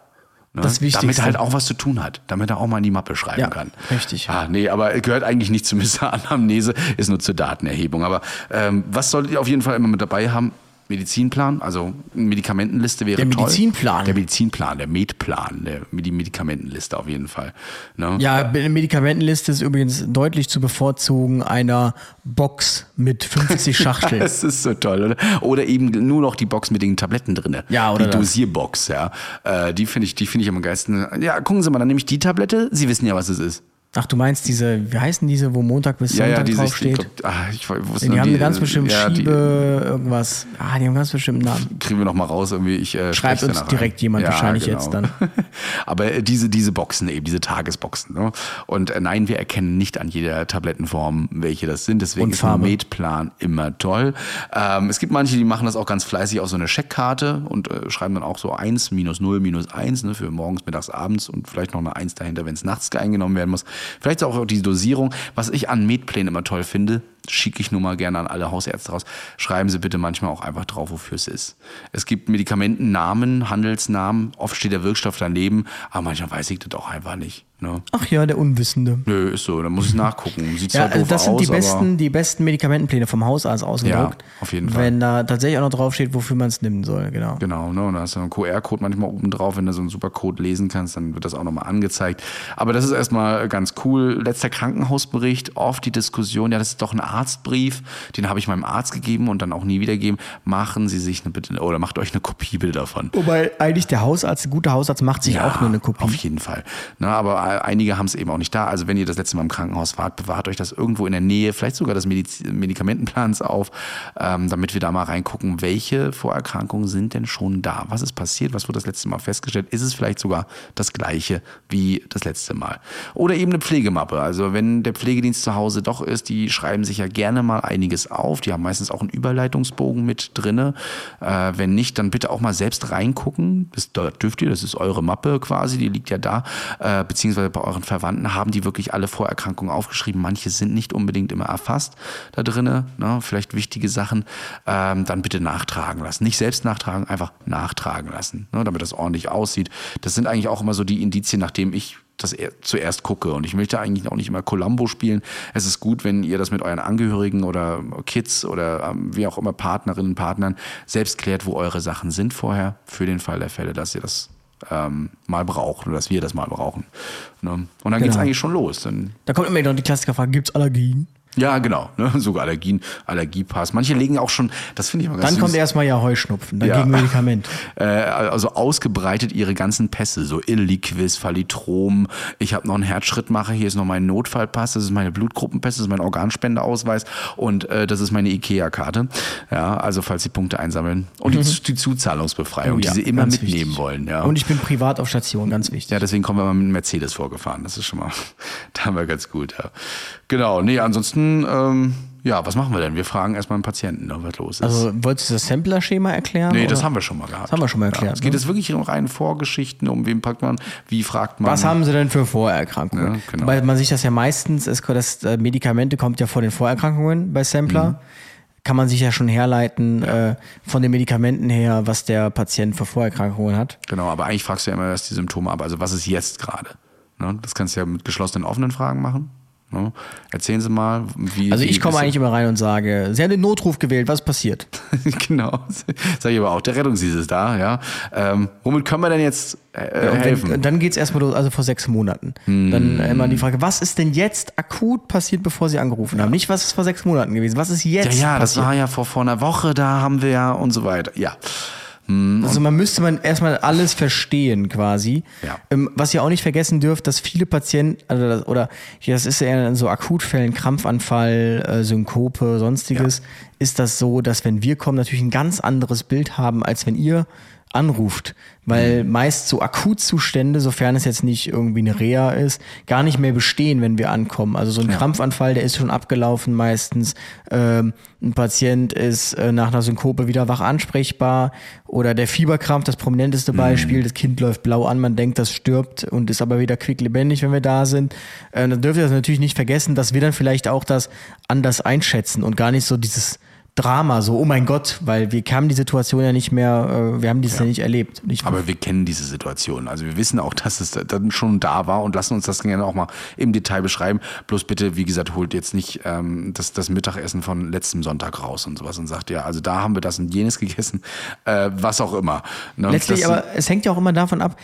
[SPEAKER 1] Ne?
[SPEAKER 2] Das Wichtigste.
[SPEAKER 1] Damit er halt auch was zu tun hat, damit er auch mal in die Mappe schreiben
[SPEAKER 2] Ja,
[SPEAKER 1] kann.
[SPEAKER 2] richtig.
[SPEAKER 1] Ah, nee, aber gehört eigentlich nicht zur Anamnese, ist nur zur Datenerhebung. Aber ähm, was solltet ihr auf jeden Fall immer mit dabei haben? Medizinplan, also eine Medikamentenliste wäre
[SPEAKER 2] Der
[SPEAKER 1] toll.
[SPEAKER 2] Medizinplan.
[SPEAKER 1] Der Medizinplan, der Medplan, der, die Medikamentenliste auf jeden Fall. Ne?
[SPEAKER 2] Ja, eine Medikamentenliste ist übrigens deutlich zu bevorzugen einer Box mit 50 Schachteln.
[SPEAKER 1] Das ist so toll, oder? Oder eben nur noch die Box mit den Tabletten drin.
[SPEAKER 2] Ja, oder
[SPEAKER 1] Die
[SPEAKER 2] das.
[SPEAKER 1] Dosierbox, ja. Äh, die finde ich, die finde ich am geilsten. Ja, gucken Sie mal, dann nehme ich die Tablette. Sie wissen ja, was es ist.
[SPEAKER 2] Ach, du meinst diese, wie heißen diese, wo Montag bis
[SPEAKER 1] Ja,
[SPEAKER 2] Sonntag
[SPEAKER 1] ja, die sich, ich
[SPEAKER 2] draufsteht?
[SPEAKER 1] glaub, ah, ich wusste
[SPEAKER 2] die haben eine ganz bestimmt
[SPEAKER 1] ja, die-
[SPEAKER 2] Schiebe, irgendwas. Ah, die haben einen ganz bestimmten Namen.
[SPEAKER 1] kriegen wir noch mal raus irgendwie. Ich, äh,
[SPEAKER 2] Schreibt uns direkt
[SPEAKER 1] rein.
[SPEAKER 2] jemand wahrscheinlich jetzt dann.
[SPEAKER 1] Aber äh, diese, diese Boxen eben, diese Tagesboxen. Ne? Und äh, nein, wir erkennen nicht an jeder Tablettenform, welche das sind. Deswegen
[SPEAKER 2] Und
[SPEAKER 1] ist ein
[SPEAKER 2] Farbe.
[SPEAKER 1] Medplan immer toll. Ähm, es gibt manche, die machen das auch ganz fleißig auf so eine Scheckkarte und äh, schreiben dann auch so 1, minus 0, minus 1 ne, für morgens, mittags, abends und vielleicht noch eine 1 dahinter, wenn es nachts eingenommen werden muss. Vielleicht auch die Dosierung. Was ich an Medplänen immer toll finde, schicke ich nur mal gerne an alle Hausärzte raus. Schreiben Sie bitte manchmal auch einfach drauf, wofür es ist. Es gibt Medikamentennamen, Handelsnamen, oft steht der Wirkstoff daneben, aber manchmal weiß ich das auch einfach nicht. Ne?
[SPEAKER 2] Ach ja, der Unwissende.
[SPEAKER 1] Nö, ist so, dann muss ich nachgucken. Sieht
[SPEAKER 2] Ja,
[SPEAKER 1] zwar
[SPEAKER 2] also das sind
[SPEAKER 1] aus,
[SPEAKER 2] die besten, die besten Medikamentenpläne vom Hausarzt ausgedruckt.
[SPEAKER 1] Ja, auf jeden Fall.
[SPEAKER 2] Wenn da tatsächlich auch noch draufsteht, wofür man es nehmen soll, genau.
[SPEAKER 1] Genau, ne? Und da hast du einen QR-Code manchmal oben drauf. Wenn du so einen super Code lesen kannst, dann wird das auch nochmal angezeigt. Aber das ist erstmal ganz cool. Letzter Krankenhausbericht, oft die Diskussion, ja, das ist doch ein Arztbrief, den habe ich meinem Arzt gegeben und dann auch nie wiedergeben. Machen Sie sich eine bitte, oder macht euch eine Kopie bitte davon.
[SPEAKER 2] Wobei eigentlich der Hausarzt, der gute Hausarzt macht sich auch nur eine Kopie.
[SPEAKER 1] Auf jeden Fall. Na, aber einige haben es eben auch nicht da. Also wenn ihr das letzte Mal im Krankenhaus wart, bewahrt euch das irgendwo in der Nähe, vielleicht sogar des Mediz Medikamentenplans auf, ähm, damit wir da mal reingucken, welche Vorerkrankungen sind denn schon da? Was ist passiert? Was wurde das letzte Mal festgestellt? Ist es vielleicht sogar das gleiche wie das letzte Mal? Oder eben eine Pflegemappe. Also wenn der Pflegedienst zu Hause doch ist, die schreiben sich ja gerne mal einiges auf. Die haben meistens auch einen Überleitungsbogen mit drinne. Äh, wenn nicht, dann bitte auch mal selbst reingucken. Das, da dürft ihr, das ist eure Mappe quasi, die liegt ja da. Äh, beziehungsweise beziehungsweise bei euren Verwandten, haben die wirklich alle Vorerkrankungen aufgeschrieben. Manche sind nicht unbedingt immer erfasst da drinnen, ne? vielleicht wichtige Sachen, ähm, dann bitte nachtragen lassen. Nicht selbst nachtragen, einfach nachtragen lassen, ne? damit das ordentlich aussieht. Das sind eigentlich auch immer so die Indizien, nachdem ich das zuerst gucke. Und ich möchte eigentlich auch nicht immer Columbo spielen. Es ist gut, wenn ihr das mit euren Angehörigen oder Kids oder ähm, wie auch immer Partnerinnen, Partnern selbst klärt, wo eure Sachen sind vorher, für den Fall der Fälle, dass ihr das ähm, mal braucht oder dass wir das mal brauchen. Ne? Und dann genau. geht es eigentlich schon los. Dann
[SPEAKER 2] da kommt immer noch die Klassikerfrage, gibt es Allergien?
[SPEAKER 1] Ja, genau. Ne? Sogar Allergien, Allergiepass. Manche legen auch schon, das finde ich
[SPEAKER 2] immer ganz Dann süß. kommt erstmal ja Heuschnupfen, dann ja. gegen Medikament.
[SPEAKER 1] Äh, also ausgebreitet ihre ganzen Pässe, so Illiquis, Phalitrom. Ich habe noch einen Herzschrittmacher, hier ist noch mein Notfallpass, das ist meine Blutgruppenpässe, das ist mein Organspendeausweis und äh, das ist meine Ikea-Karte. Ja, also falls Sie Punkte einsammeln. Und mhm. die, die, Zuzahlungsbefreiung, oh, ja, die Sie immer mitnehmen wichtig. wollen. Ja.
[SPEAKER 2] Und ich bin privat auf Station, ganz wichtig.
[SPEAKER 1] Ja, deswegen kommen wir mal mit einem Mercedes vorgefahren. Das ist schon mal, da haben wir ganz gut. Ja. Genau, nee, ansonsten, ähm, ja, was machen wir denn? Wir fragen erstmal einen Patienten, ne, was los ist.
[SPEAKER 2] Also wolltest du das Sampler-Schema erklären?
[SPEAKER 1] Nee, oder? das haben wir schon mal gehabt.
[SPEAKER 2] Das haben wir schon mal erklärt.
[SPEAKER 1] Ja, es geht ne? jetzt wirklich um rein Vorgeschichten, um wen packt man, wie fragt man.
[SPEAKER 2] Was haben sie denn für Vorerkrankungen? Ja, genau. Weil man sich das ja meistens, das äh, Medikamente kommt ja vor den Vorerkrankungen bei Sampler. Mhm. Kann man sich ja schon herleiten ja. Äh, von den Medikamenten her, was der Patient für Vorerkrankungen hat.
[SPEAKER 1] Genau, aber eigentlich fragst du ja immer erst die Symptome ab. Also was ist jetzt gerade? Ne? Das kannst du ja mit geschlossenen offenen Fragen machen. Ne? Erzählen Sie mal, wie.
[SPEAKER 2] Also ich komme eigentlich immer rein und sage, Sie haben den Notruf gewählt, was passiert?
[SPEAKER 1] genau, sage ich aber auch. Der Rettungsdienst ist da, ja. Ähm, womit können wir denn jetzt äh, ja, helfen?
[SPEAKER 2] Wenn, dann geht es erstmal los, also vor sechs Monaten. Hm. Dann immer die Frage, was ist denn jetzt akut passiert, bevor Sie angerufen haben? Nicht, was ist vor sechs Monaten gewesen, was ist jetzt
[SPEAKER 1] Ja, ja,
[SPEAKER 2] passiert?
[SPEAKER 1] das war ja vor, vor einer Woche, da haben wir ja und so weiter. Ja.
[SPEAKER 2] Hm, also man müsste man erstmal alles verstehen quasi. Ja. Ähm, was ihr auch nicht vergessen dürft, dass viele Patienten, also das, oder das ist ja in so Akutfällen, Krampfanfall, äh, Synkope, sonstiges, ja. ist das so, dass wenn wir kommen, natürlich ein ganz anderes Bild haben, als wenn ihr anruft, weil mhm. meist so Akutzustände, sofern es jetzt nicht irgendwie eine Reha ist, gar nicht mehr bestehen, wenn wir ankommen. Also so ein ja. Krampfanfall, der ist schon abgelaufen meistens. Ähm, ein Patient ist äh, nach einer Synkope wieder wach ansprechbar oder der Fieberkrampf, das prominenteste Beispiel, mhm. das Kind läuft blau an, man denkt, das stirbt und ist aber wieder quicklebendig, wenn wir da sind. Äh, dann dürft ihr das natürlich nicht vergessen, dass wir dann vielleicht auch das anders einschätzen und gar nicht so dieses Drama, so, oh mein Gott, weil wir haben die Situation ja nicht mehr, äh, wir haben dieses ja. ja nicht erlebt. Nicht
[SPEAKER 1] Aber wir kennen diese Situation. Also wir wissen auch, dass es dann schon da war und lassen uns das gerne auch mal im Detail beschreiben. Bloß bitte, wie gesagt, holt jetzt nicht ähm, das, das Mittagessen von letztem Sonntag raus und sowas und sagt, ja, also da haben wir das und jenes gegessen, äh, was auch immer.
[SPEAKER 2] Ne? Letztlich, das, aber es hängt ja auch immer davon ab,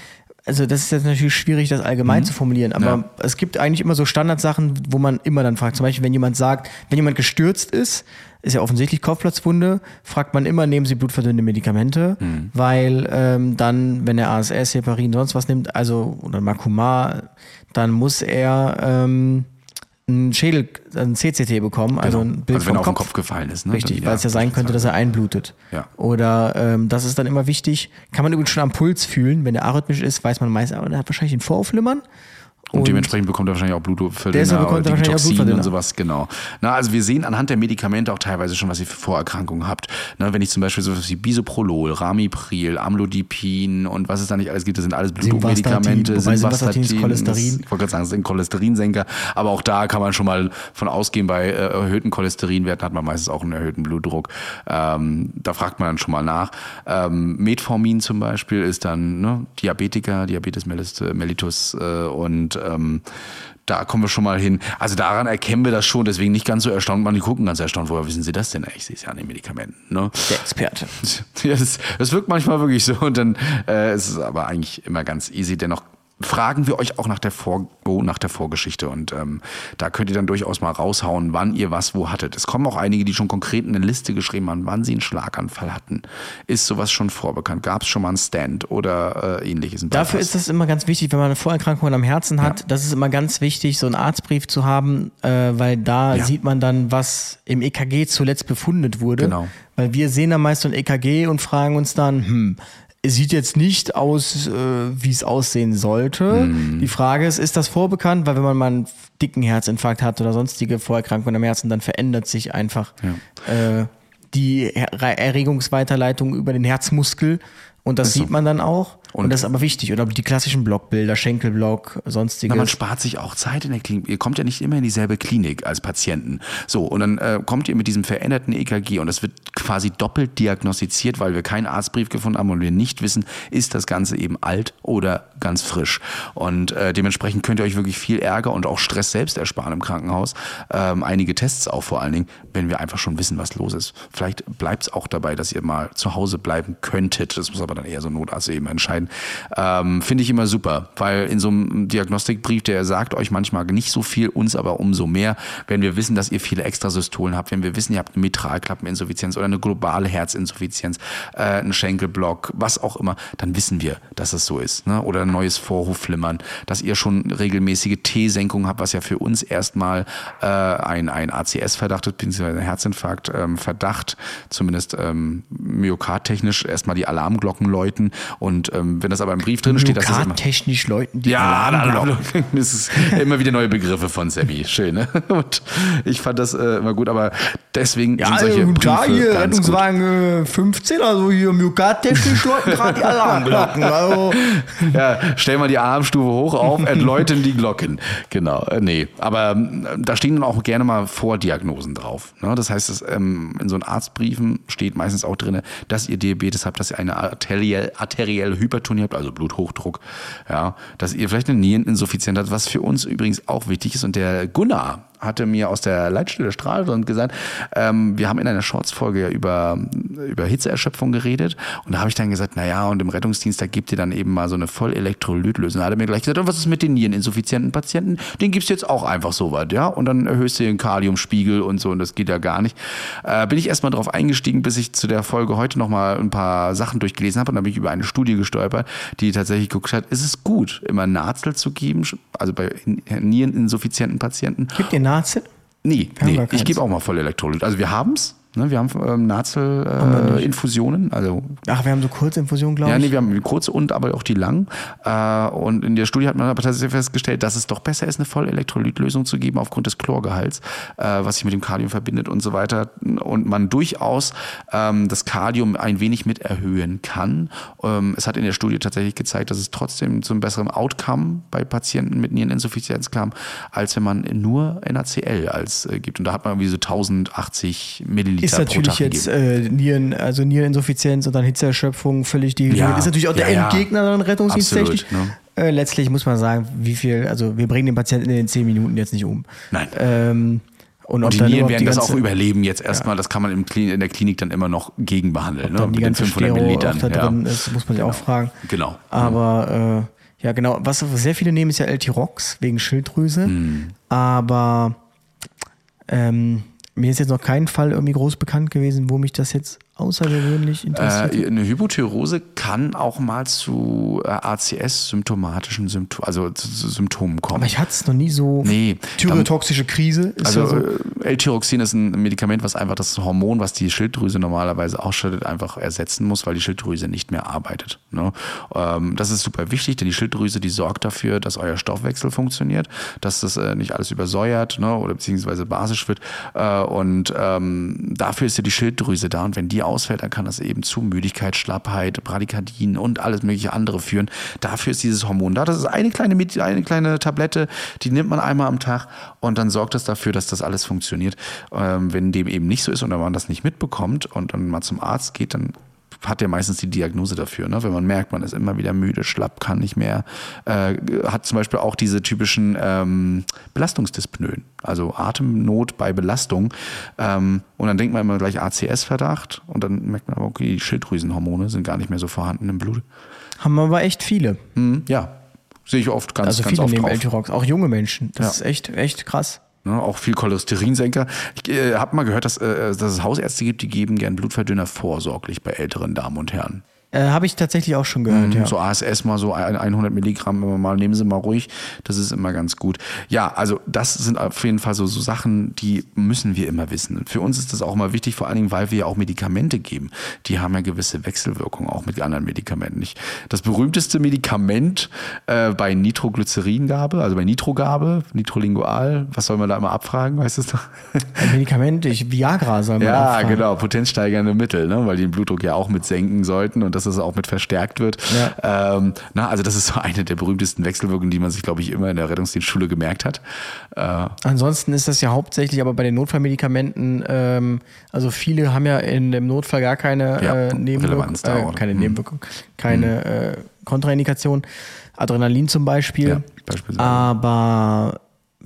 [SPEAKER 2] also das ist jetzt natürlich schwierig, das allgemein mhm. zu formulieren, aber ja. es gibt eigentlich immer so Standardsachen, wo man immer dann fragt. Zum Beispiel, wenn jemand sagt, wenn jemand gestürzt ist, ist ja offensichtlich Kopfplatzwunde, fragt man immer, nehmen Sie blutverdünnende Medikamente, mhm. weil ähm, dann, wenn er ASS, Heparin, sonst was nimmt, also oder Makuma, dann muss er ähm, ein Schädel, ein CCT bekommen, also genau. ein Bild
[SPEAKER 1] also wenn
[SPEAKER 2] vom
[SPEAKER 1] er auf den Kopf gefallen ist. Ne?
[SPEAKER 2] Richtig, weil es ja sein könnte, dass er einblutet. Ja. Oder ähm, das ist dann immer wichtig. Kann man übrigens schon am Puls fühlen. Wenn er arrhythmisch ist, weiß man meist, aber er hat wahrscheinlich ein Voraufflimmern.
[SPEAKER 1] Und, und, dementsprechend bekommt er wahrscheinlich auch Blutverdünner oder Toxine und sowas, genau. Na, also wir sehen anhand der Medikamente auch teilweise schon, was ihr für Vorerkrankungen habt. Na, wenn ich zum Beispiel so wie Bisoprolol, Ramipril, Amlodipin und was es da nicht alles gibt, das sind alles Blutdruckmedikamente,
[SPEAKER 2] Simvastatin, ist Cholesterin.
[SPEAKER 1] Ich wollte gerade sagen, das sind Cholesterinsenker, aber auch da kann man schon mal von ausgehen, bei äh, erhöhten Cholesterinwerten hat man meistens auch einen erhöhten Blutdruck. Ähm, da fragt man dann schon mal nach. Ähm, Metformin zum Beispiel ist dann ne, Diabetiker, Diabetes mellitus äh, und ähm, da kommen wir schon mal hin. Also daran erkennen wir das schon, deswegen nicht ganz so erstaunt. Man, die gucken ganz erstaunt, woher wissen Sie das denn? Ich sehe es ja an den Medikamenten. Ne?
[SPEAKER 2] Der Experte.
[SPEAKER 1] Ja, das, das wirkt manchmal wirklich so und dann äh, ist es aber eigentlich immer ganz easy. Dennoch fragen wir euch auch nach der, Vor oh, nach der Vorgeschichte. Und ähm, da könnt ihr dann durchaus mal raushauen, wann ihr was wo hattet. Es kommen auch einige, die schon konkret eine Liste geschrieben haben, wann sie einen Schlaganfall hatten. Ist sowas schon vorbekannt? Gab es schon mal einen Stand oder äh, ähnliches?
[SPEAKER 2] Dafür ist es immer ganz wichtig, wenn man eine Vorerkrankung am Herzen hat, ja. das ist immer ganz wichtig, so einen Arztbrief zu haben, äh, weil da ja. sieht man dann, was im EKG zuletzt befundet wurde. Genau. Weil wir sehen dann meist so ein EKG und fragen uns dann, hm, sieht jetzt nicht aus, äh, wie es aussehen sollte. Mhm. Die Frage ist, ist das vorbekannt? Weil wenn man mal einen dicken Herzinfarkt hat oder sonstige Vorerkrankungen am Herzen, dann verändert sich einfach ja. äh, die Erregungsweiterleitung über den Herzmuskel Und das
[SPEAKER 1] Ist so.
[SPEAKER 2] sieht man dann auch. Und,
[SPEAKER 1] Und-
[SPEAKER 2] das ist aber wichtig. Oder die klassischen Blockbilder, Schenkelblock, sonstiges.
[SPEAKER 1] Na, man spart sich auch Zeit in der Klinik. Ihr kommt ja nicht immer in dieselbe Klinik als Patienten. So, und dann äh, kommt ihr mit diesem veränderten EKG und das wird quasi doppelt diagnostiziert, weil wir keinen Arztbrief gefunden haben und wir nicht wissen, ist das Ganze eben alt oder ganz frisch. Und äh, dementsprechend könnt ihr euch wirklich viel Ärger und auch Stress selbst ersparen im Krankenhaus. Ähm, einige Tests auch vor allen Dingen, wenn wir einfach schon wissen, was los ist. Vielleicht bleibt es auch dabei, dass ihr mal zu Hause bleiben könntet. Das muss aber dann eher so ein Notarzt eben entscheiden. Ähm, Finde ich immer super, weil in so einem Diagnostikbrief, der sagt euch manchmal nicht so viel, uns aber umso mehr, wenn wir wissen, dass ihr viele Extrasystolen habt, wenn wir wissen, ihr habt eine Mitralklappeninsuffizienz oder eine globale Herzinsuffizienz, äh, einen Schenkelblock, was auch immer, dann wissen wir, dass es so ist. Ne? Oder ein neues Vorhofflimmern, dass ihr schon regelmäßige T-Senkung habt, was ja für uns erstmal äh, ein, ein ACS-Verdacht ist, beziehungsweise ein Herzinfarkt-Verdacht, zumindest ähm, myokardtechnisch erstmal die Alarmglocken läuten und ähm, wenn das aber im Brief drin steht, dass es immer
[SPEAKER 2] technisch läuten die
[SPEAKER 1] ja,
[SPEAKER 2] Alarmglocken.
[SPEAKER 1] Das ist immer wieder neue Begriffe von Sammy. Schön, ne? Und ich fand das äh, immer gut, aber deswegen
[SPEAKER 2] Ja,
[SPEAKER 1] sind solche
[SPEAKER 2] Tag
[SPEAKER 1] Briefe
[SPEAKER 2] hier,
[SPEAKER 1] ganz gut.
[SPEAKER 2] Rettungswagen äh, 15, also hier myokardtechnisch läuten gerade die Alarmglocken. Also,
[SPEAKER 1] Ja, stell mal die Alarmstufe hoch auf, entläuten die Glocken. Genau, äh, nee. Aber ähm, da stehen dann auch gerne mal Vordiagnosen drauf. Ne? Das heißt, dass, ähm, in so einen Arztbriefen steht meistens auch drin, dass ihr Diabetes habt, dass ihr eine arteriell, arterielle Hypertonie habt, also Bluthochdruck. Ja, dass ihr vielleicht eine Niereninsuffizienz habt, was für uns übrigens auch wichtig ist. Und der Gunnar hatte mir aus der Leitstelle Strahlsund gesagt, ähm, wir haben in einer Shorts-Folge ja über, über Hitzeerschöpfung geredet und da habe ich dann gesagt, na ja, und im Rettungsdienst, da gibt ihr dann eben mal so eine Vollelektrolytlösung. Da hat er mir gleich gesagt, und was ist mit den niereninsuffizienten Patienten? Den gibt's jetzt auch einfach so weit, ja, und dann erhöhst du den Kaliumspiegel und so und das geht ja gar nicht. Äh, bin ich erstmal drauf eingestiegen, bis ich zu der Folge heute nochmal ein paar Sachen durchgelesen habe und dann bin ich über eine Studie gestolpert, die tatsächlich geguckt hat, ist es gut, immer Nazel zu geben, also bei niereninsuffizienten Patienten
[SPEAKER 2] gibt ihr Nazi?
[SPEAKER 1] Nee, nee. ich gebe auch mal voll Elektrolyt. Also wir haben's. Ne? Wir haben ähm, Nazel-Infusionen. also
[SPEAKER 2] Ach, wir haben so Kurzinfusionen, glaube
[SPEAKER 1] ja,
[SPEAKER 2] ich.
[SPEAKER 1] nee, wir haben die kurze und aber auch die lang. Äh, und in der Studie hat man aber tatsächlich festgestellt, dass es doch besser ist, eine Vollelektrolytlösung zu geben aufgrund des Chlorgehalts, äh, was sich mit dem Kalium verbindet und so weiter. Und man durchaus ähm, das Kalium ein wenig mit erhöhen kann. Ähm, es hat in der Studie tatsächlich gezeigt, dass es trotzdem zu einem besseren Outcome bei Patienten mit Niereninsuffizienz kam, als wenn man nur NaCl als äh, gibt. Und da hat man irgendwie so 1080 Milliliter
[SPEAKER 2] ist natürlich jetzt äh, Nieren, also Niereninsuffizienz und dann Hitzeerschöpfung völlig die
[SPEAKER 1] Ja,
[SPEAKER 2] ist natürlich auch der
[SPEAKER 1] ja, ja.
[SPEAKER 2] Endgegner dann rettungsdiensttechnisch.
[SPEAKER 1] Absolut, ne?
[SPEAKER 2] äh, letztlich muss man sagen, wie viel, also wir bringen den Patienten in den zehn Minuten jetzt nicht um.
[SPEAKER 1] Nein.
[SPEAKER 2] Ähm, und,
[SPEAKER 1] Und die Nieren werden
[SPEAKER 2] die
[SPEAKER 1] das
[SPEAKER 2] ganze-
[SPEAKER 1] auch überleben jetzt erstmal. Das kann man im Klin in der Klinik dann immer noch gegenbehandeln. Ne?
[SPEAKER 2] dann die
[SPEAKER 1] Mit den
[SPEAKER 2] ganze
[SPEAKER 1] 500
[SPEAKER 2] Stero
[SPEAKER 1] Millilitern.
[SPEAKER 2] da
[SPEAKER 1] ja.
[SPEAKER 2] drin ist, muss man sich auch fragen.
[SPEAKER 1] Genau.
[SPEAKER 2] Aber äh, ja, genau. Was sehr viele nehmen, ist ja LT-Rox wegen Schilddrüse.
[SPEAKER 1] Hm.
[SPEAKER 2] Aber ähm, mir ist jetzt noch kein Fall irgendwie groß bekannt gewesen, wo mich das jetzt außergewöhnlich interessiert.
[SPEAKER 1] Äh, eine Hypothyreose kann auch mal zu äh, ACS-symptomatischen Symptomen, also zu, zu Symptomen kommen.
[SPEAKER 2] Aber ich hatte es noch nie so.
[SPEAKER 1] Nee,
[SPEAKER 2] Thyreotoxische Krise ist
[SPEAKER 1] Also
[SPEAKER 2] ja so.
[SPEAKER 1] äh, L-Tyroxin ist ein Medikament, was einfach das Hormon, was die Schilddrüse normalerweise ausschüttet, einfach ersetzen muss, weil die Schilddrüse nicht mehr arbeitet. Ne? Ähm, das ist super wichtig, denn die Schilddrüse, die sorgt dafür, dass euer Stoffwechsel funktioniert, dass das äh, nicht alles übersäuert ne? oder beziehungsweise basisch wird. Äh, und ähm, dafür ist ja die Schilddrüse da. Und wenn die ausfällt, dann kann das eben zu Müdigkeit, Schlappheit, Bradykardien und alles mögliche andere führen. Dafür ist dieses Hormon da. Das ist eine kleine, eine kleine Tablette, die nimmt man einmal am Tag und dann sorgt das dafür, dass das alles funktioniert. Ähm, wenn dem eben nicht so ist und man das nicht mitbekommt und dann mal zum Arzt geht, dann hat der meistens die Diagnose dafür. Ne? Wenn man merkt, man ist immer wieder müde, schlapp, kann nicht mehr, äh, hat zum Beispiel auch diese typischen ähm, Belastungsdyspnoen, also Atemnot bei Belastung. Ähm, und dann denkt man immer gleich ACS-Verdacht und dann merkt man aber, okay, die Schilddrüsenhormone sind gar nicht mehr so vorhanden im Blut.
[SPEAKER 2] Haben aber echt viele.
[SPEAKER 1] Hm, ja, sehe ich oft ganz,
[SPEAKER 2] Also
[SPEAKER 1] ganz
[SPEAKER 2] viele
[SPEAKER 1] oft
[SPEAKER 2] nehmen
[SPEAKER 1] drauf.
[SPEAKER 2] Auch junge Menschen. Das
[SPEAKER 1] Ja.
[SPEAKER 2] ist echt, echt krass.
[SPEAKER 1] Ne, auch viel Cholesterinsenker. Ich äh, habe mal gehört, dass, äh, dass es Hausärzte gibt, die geben gern Blutverdünner vorsorglich bei älteren Damen und Herren.
[SPEAKER 2] Äh, Habe ich tatsächlich auch schon gehört, ja.
[SPEAKER 1] Mhm, So ASS mal so ein- 100 Milligramm immer mal, nehmen Sie mal ruhig. Das ist immer ganz gut. Ja, also das sind auf jeden Fall so, so Sachen, die müssen wir immer wissen. Und für uns ist das auch mal wichtig, vor allen Dingen, weil wir ja auch Medikamente geben. Die haben ja gewisse Wechselwirkungen auch mit anderen Medikamenten. Ich, das berühmteste Medikament äh, bei Nitroglyceringabe, also bei Nitrogabe, Nitrolingual, was soll man da immer abfragen, weißt du es doch?
[SPEAKER 2] Ein Medikament, ich, Viagra soll man
[SPEAKER 1] Ja,
[SPEAKER 2] abfragen.
[SPEAKER 1] genau, potenzsteigernde Mittel, ne? weil die den Blutdruck ja auch mit senken sollten und dass das auch mit verstärkt wird.
[SPEAKER 2] Ja.
[SPEAKER 1] Ähm, na, also das ist so eine der berühmtesten Wechselwirkungen, die man sich, glaube ich, immer in der Rettungsdienstschule gemerkt hat. Äh,
[SPEAKER 2] Ansonsten ist das ja hauptsächlich aber bei den Notfallmedikamenten, ähm, also viele haben ja in dem Notfall gar keine
[SPEAKER 1] Ja,
[SPEAKER 2] äh, Nebenwirkung, äh, keine
[SPEAKER 1] Hm.
[SPEAKER 2] Nebenwirkung, keine äh, Kontraindikation. Adrenalin zum Beispiel.
[SPEAKER 1] Ja, beispielsweise.
[SPEAKER 2] Aber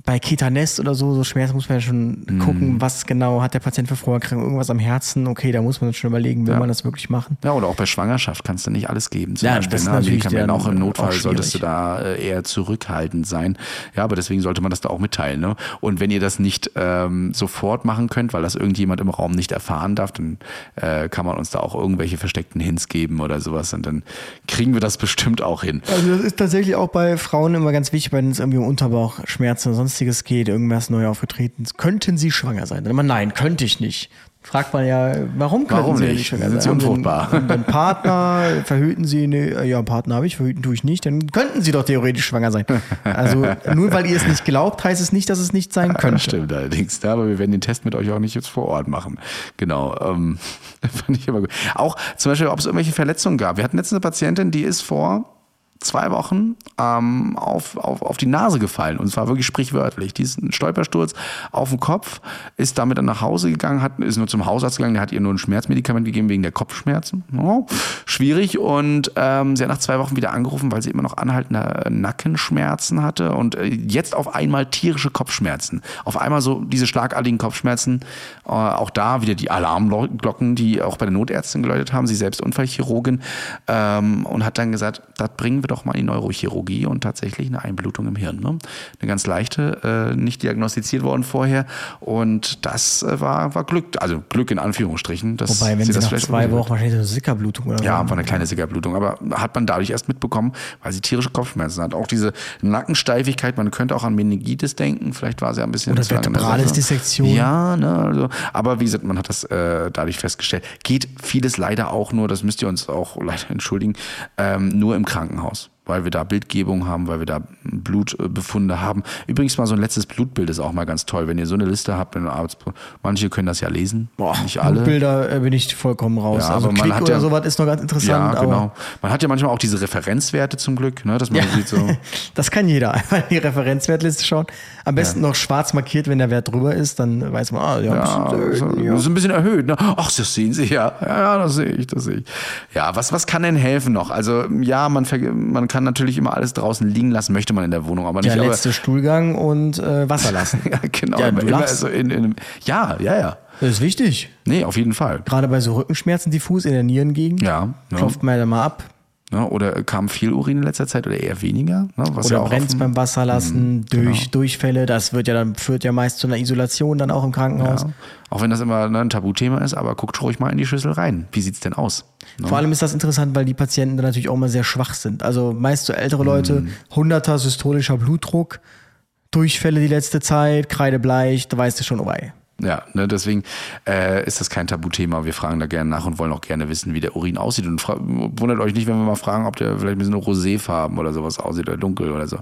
[SPEAKER 2] bei Ketanest oder so, so Schmerzen muss man ja schon
[SPEAKER 1] Hm.
[SPEAKER 2] gucken, was genau hat der Patient für Vorerkrankungen, irgendwas am Herzen. Okay, da muss man schon überlegen, will
[SPEAKER 1] Ja.
[SPEAKER 2] man das wirklich machen.
[SPEAKER 1] Ja, oder auch bei Schwangerschaft kannst du nicht alles geben. Zum
[SPEAKER 2] Ja,
[SPEAKER 1] Beispiel,
[SPEAKER 2] das ist
[SPEAKER 1] ne?
[SPEAKER 2] natürlich dann
[SPEAKER 1] auch im Notfall
[SPEAKER 2] auch
[SPEAKER 1] solltest du da äh, eher zurückhaltend sein. Ja, aber deswegen sollte man das da auch mitteilen. Ne? Und wenn ihr das nicht ähm, sofort machen könnt, weil das irgendjemand im Raum nicht erfahren darf, dann äh, kann man uns da auch irgendwelche versteckten Hints geben oder sowas und dann kriegen wir das bestimmt auch hin.
[SPEAKER 2] Also das ist tatsächlich auch bei Frauen immer ganz wichtig, wenn es irgendwie um Unterbauchschmerzen oder sonstiges geht, irgendwas neu aufgetreten. Könnten sie schwanger sein? Dann immer, nein, könnte ich nicht. Fragt man ja, warum könnten
[SPEAKER 1] Warum
[SPEAKER 2] sie
[SPEAKER 1] nicht?
[SPEAKER 2] nicht schwanger
[SPEAKER 1] Sind
[SPEAKER 2] sein?
[SPEAKER 1] sie
[SPEAKER 2] Haben
[SPEAKER 1] unfruchtbar?
[SPEAKER 2] einen Partner, verhüten sie, ne, ja, einen Partner habe ich, verhüten tue ich nicht, dann könnten sie doch theoretisch schwanger sein. Also nur weil ihr es nicht glaubt, heißt es nicht, dass es nicht sein könnte.
[SPEAKER 1] Das stimmt allerdings. Ja, aber wir werden den Test mit euch auch nicht jetzt vor Ort machen. Genau. Ähm, fand ich immer gut. Auch zum Beispiel, ob es irgendwelche Verletzungen gab. Wir hatten jetzt eine Patientin, die ist vor zwei Wochen ähm, auf, auf, auf die Nase gefallen und zwar wirklich sprichwörtlich. Die ist ein Stolpersturz auf den Kopf, ist damit dann nach Hause gegangen, hat, ist nur zum Hausarzt gegangen, der hat ihr nur ein Schmerzmedikament gegeben wegen der Kopfschmerzen. Oh, schwierig und ähm, sie hat nach zwei Wochen wieder angerufen, weil sie immer noch anhaltende Nackenschmerzen hatte und äh, jetzt auf einmal tierische Kopfschmerzen. Auf einmal so diese schlagartigen Kopfschmerzen. Äh, auch da wieder die Alarmglocken, die auch bei der Notärztin geläutet haben. Sie selbst Unfallchirurgin ähm, und hat dann gesagt, das bringen wir doch mal in die Neurochirurgie und tatsächlich eine Einblutung im Hirn. Ne? Eine ganz leichte, äh, nicht diagnostiziert worden vorher und das äh, war, war Glück, also Glück in Anführungsstrichen. Dass
[SPEAKER 2] Wobei, wenn sie
[SPEAKER 1] das
[SPEAKER 2] nach zwei Wochen wahrscheinlich so eine Sickerblutung oder
[SPEAKER 1] ja, war eine kleine Sickerblutung, aber hat man dadurch erst mitbekommen, weil sie tierische Kopfschmerzen hat. Auch diese Nackensteifigkeit, man könnte auch an Meningitis denken, vielleicht war sie ein bisschen
[SPEAKER 2] Oder vertebrales. Dissektion.
[SPEAKER 1] Ja, ne, also, aber wie gesagt, man hat das äh, dadurch festgestellt. Geht vieles leider auch nur, das müsst ihr uns auch leider entschuldigen, ähm, nur im Krankenhaus. Balance. Weil wir da Bildgebung haben, weil wir da Blutbefunde haben. Übrigens mal so ein letztes Blutbild ist auch mal ganz toll. Wenn ihr so eine Liste habt, Arbeits manche können das ja lesen,
[SPEAKER 2] Boah,
[SPEAKER 1] nicht alle.
[SPEAKER 2] Bilder äh, bin ich vollkommen raus.
[SPEAKER 1] Ja,
[SPEAKER 2] also Klick
[SPEAKER 1] hat
[SPEAKER 2] oder
[SPEAKER 1] ja-
[SPEAKER 2] sowas ist noch ganz interessant.
[SPEAKER 1] Ja, genau. Man hat ja manchmal auch diese Referenzwerte zum Glück, ne, dass man sieht so.
[SPEAKER 2] das kann jeder. Einfach in die Referenzwertliste schauen. Am besten noch schwarz markiert, wenn der Wert drüber ist, dann weiß man, ah, ja,
[SPEAKER 1] Ja,
[SPEAKER 2] bisschen,
[SPEAKER 1] so,
[SPEAKER 2] ja.
[SPEAKER 1] so ein bisschen erhöht. Ne? Ach, das sehen Sie ja. Ja, ja, das sehe ich, das sehe ich. Ja, was, was kann denn helfen noch? Also ja, man, man kann natürlich immer alles draußen liegen lassen, möchte man in der Wohnung, aber nicht.
[SPEAKER 2] Der
[SPEAKER 1] aber,
[SPEAKER 2] letzte Stuhlgang und äh, Wasser lassen.
[SPEAKER 1] ja, genau.
[SPEAKER 2] Ja, du
[SPEAKER 1] immer so in, in, ja, ja, ja.
[SPEAKER 2] Das ist wichtig.
[SPEAKER 1] Nee, auf jeden Fall.
[SPEAKER 2] Gerade bei so Rückenschmerzen diffus in der Nierengegend.
[SPEAKER 1] Ja, ja.
[SPEAKER 2] Klopft man ja mal ab.
[SPEAKER 1] Ne? Oder kam viel Urin in letzter Zeit oder eher weniger? Ne? Was
[SPEAKER 2] Oder
[SPEAKER 1] ja
[SPEAKER 2] brennt beim Wasser lassen,
[SPEAKER 1] genau.
[SPEAKER 2] durch Durchfälle. Das wird ja dann, führt ja meist zu einer Isolation dann auch im Krankenhaus.
[SPEAKER 1] ja. Auch wenn das immer ne, ein Tabuthema ist, aber guckt ruhig mal in die Schüssel rein. Wie sieht's denn aus? Ne?
[SPEAKER 2] Vor allem ist das interessant, weil die Patienten dann natürlich auch immer sehr schwach sind. Also meist so ältere Leute,
[SPEAKER 1] Mhm.
[SPEAKER 2] 100er systolischer Blutdruck, Durchfälle die letzte Zeit, kreidebleich, da weißt du schon, oh wei.
[SPEAKER 1] Ja, ne, deswegen äh, ist das kein Tabuthema. Wir fragen da gerne nach und wollen auch gerne wissen, wie der Urin aussieht. Und wundert euch nicht, wenn wir mal fragen, ob der vielleicht ein bisschen roséfarben oder sowas aussieht oder dunkel oder so.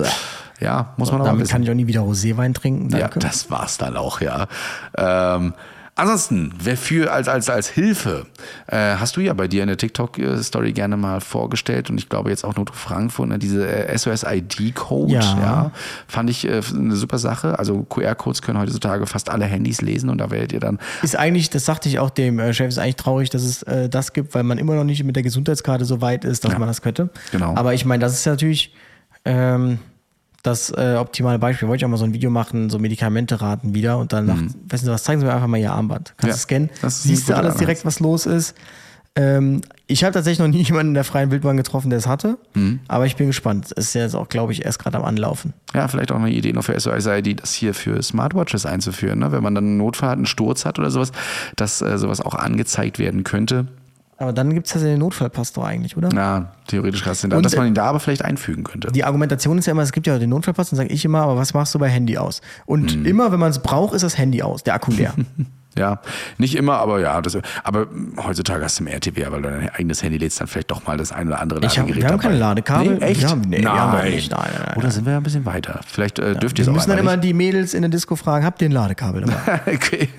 [SPEAKER 1] Ja, muss man auch
[SPEAKER 2] Damit
[SPEAKER 1] wissen.
[SPEAKER 2] kann ich auch nie wieder Roséwein trinken.
[SPEAKER 1] Ja,
[SPEAKER 2] Danke.
[SPEAKER 1] das war's dann auch, ja. Ähm, ansonsten, wer für als, als, als Hilfe, äh, hast du ja bei dir in der TikTok-Story gerne mal vorgestellt und ich glaube jetzt auch Noto Frankfurt, ne, diese äh, SOS-ID-Code, ja.
[SPEAKER 2] Ja.
[SPEAKER 1] fand ich äh, eine super Sache. Also QR-Codes können heutzutage fast alle Handys lesen und da werdet ihr dann
[SPEAKER 2] Ist eigentlich, das sagte ich auch dem äh, Chef, ist eigentlich traurig, dass es äh, das gibt, weil man immer noch nicht mit der Gesundheitskarte so weit ist, dass
[SPEAKER 1] Ja.
[SPEAKER 2] man das könnte.
[SPEAKER 1] Genau.
[SPEAKER 2] Aber ich meine, das ist natürlich ähm, das äh, optimale Beispiel. Wollte ich auch mal so ein Video machen, so Medikamente raten wieder und dann, nach, wissen Sie was, zeigen Sie mir einfach mal Ihr Armband. Kannst
[SPEAKER 1] Mhm. Ja,
[SPEAKER 2] du scannen, siehst du alles direkt, was los ist. Ähm, ich habe tatsächlich noch nie jemanden in der freien Wildbahn getroffen, der es hatte,
[SPEAKER 1] Mhm.
[SPEAKER 2] aber ich bin gespannt. Es ist jetzt auch, glaube ich, erst gerade am Anlaufen.
[SPEAKER 1] Ja, vielleicht auch eine Idee noch für SOS-ID, das hier für Smartwatches einzuführen. Ne? Wenn man dann einen Notfall hat, einen Sturz hat oder sowas, dass äh, sowas auch angezeigt werden könnte.
[SPEAKER 2] Aber dann gibt es ja den Notfallpass doch eigentlich, oder?
[SPEAKER 1] Na, theoretisch krass, da,
[SPEAKER 2] Und,
[SPEAKER 1] dass man ihn da aber vielleicht einfügen könnte.
[SPEAKER 2] Die Argumentation ist ja immer, es gibt ja den Notfallpass, dann sage ich immer, aber was machst du bei Handy aus? Und
[SPEAKER 1] Mhm.
[SPEAKER 2] immer, wenn man es braucht, ist das Handy aus, der Akku leer.
[SPEAKER 1] Ja, nicht immer, aber ja. Das, aber heutzutage hast du im RTW, weil du dein eigenes Handy lädst, dann vielleicht doch mal das ein oder andere
[SPEAKER 2] Ich hab-
[SPEAKER 1] Ladegerät
[SPEAKER 2] wir haben
[SPEAKER 1] dabei.
[SPEAKER 2] keine Ladekabel.
[SPEAKER 1] Nee, echt?
[SPEAKER 2] Wir haben- nee, wir
[SPEAKER 1] nein.
[SPEAKER 2] haben nicht. Nein, nein, nein.
[SPEAKER 1] Oder sind wir ja ein bisschen weiter? Vielleicht äh, dürft ihr es
[SPEAKER 2] Wir
[SPEAKER 1] auch
[SPEAKER 2] müssen dann immer die Mädels in der Disco fragen, habt ihr ein Ladekabel dabei?
[SPEAKER 1] okay.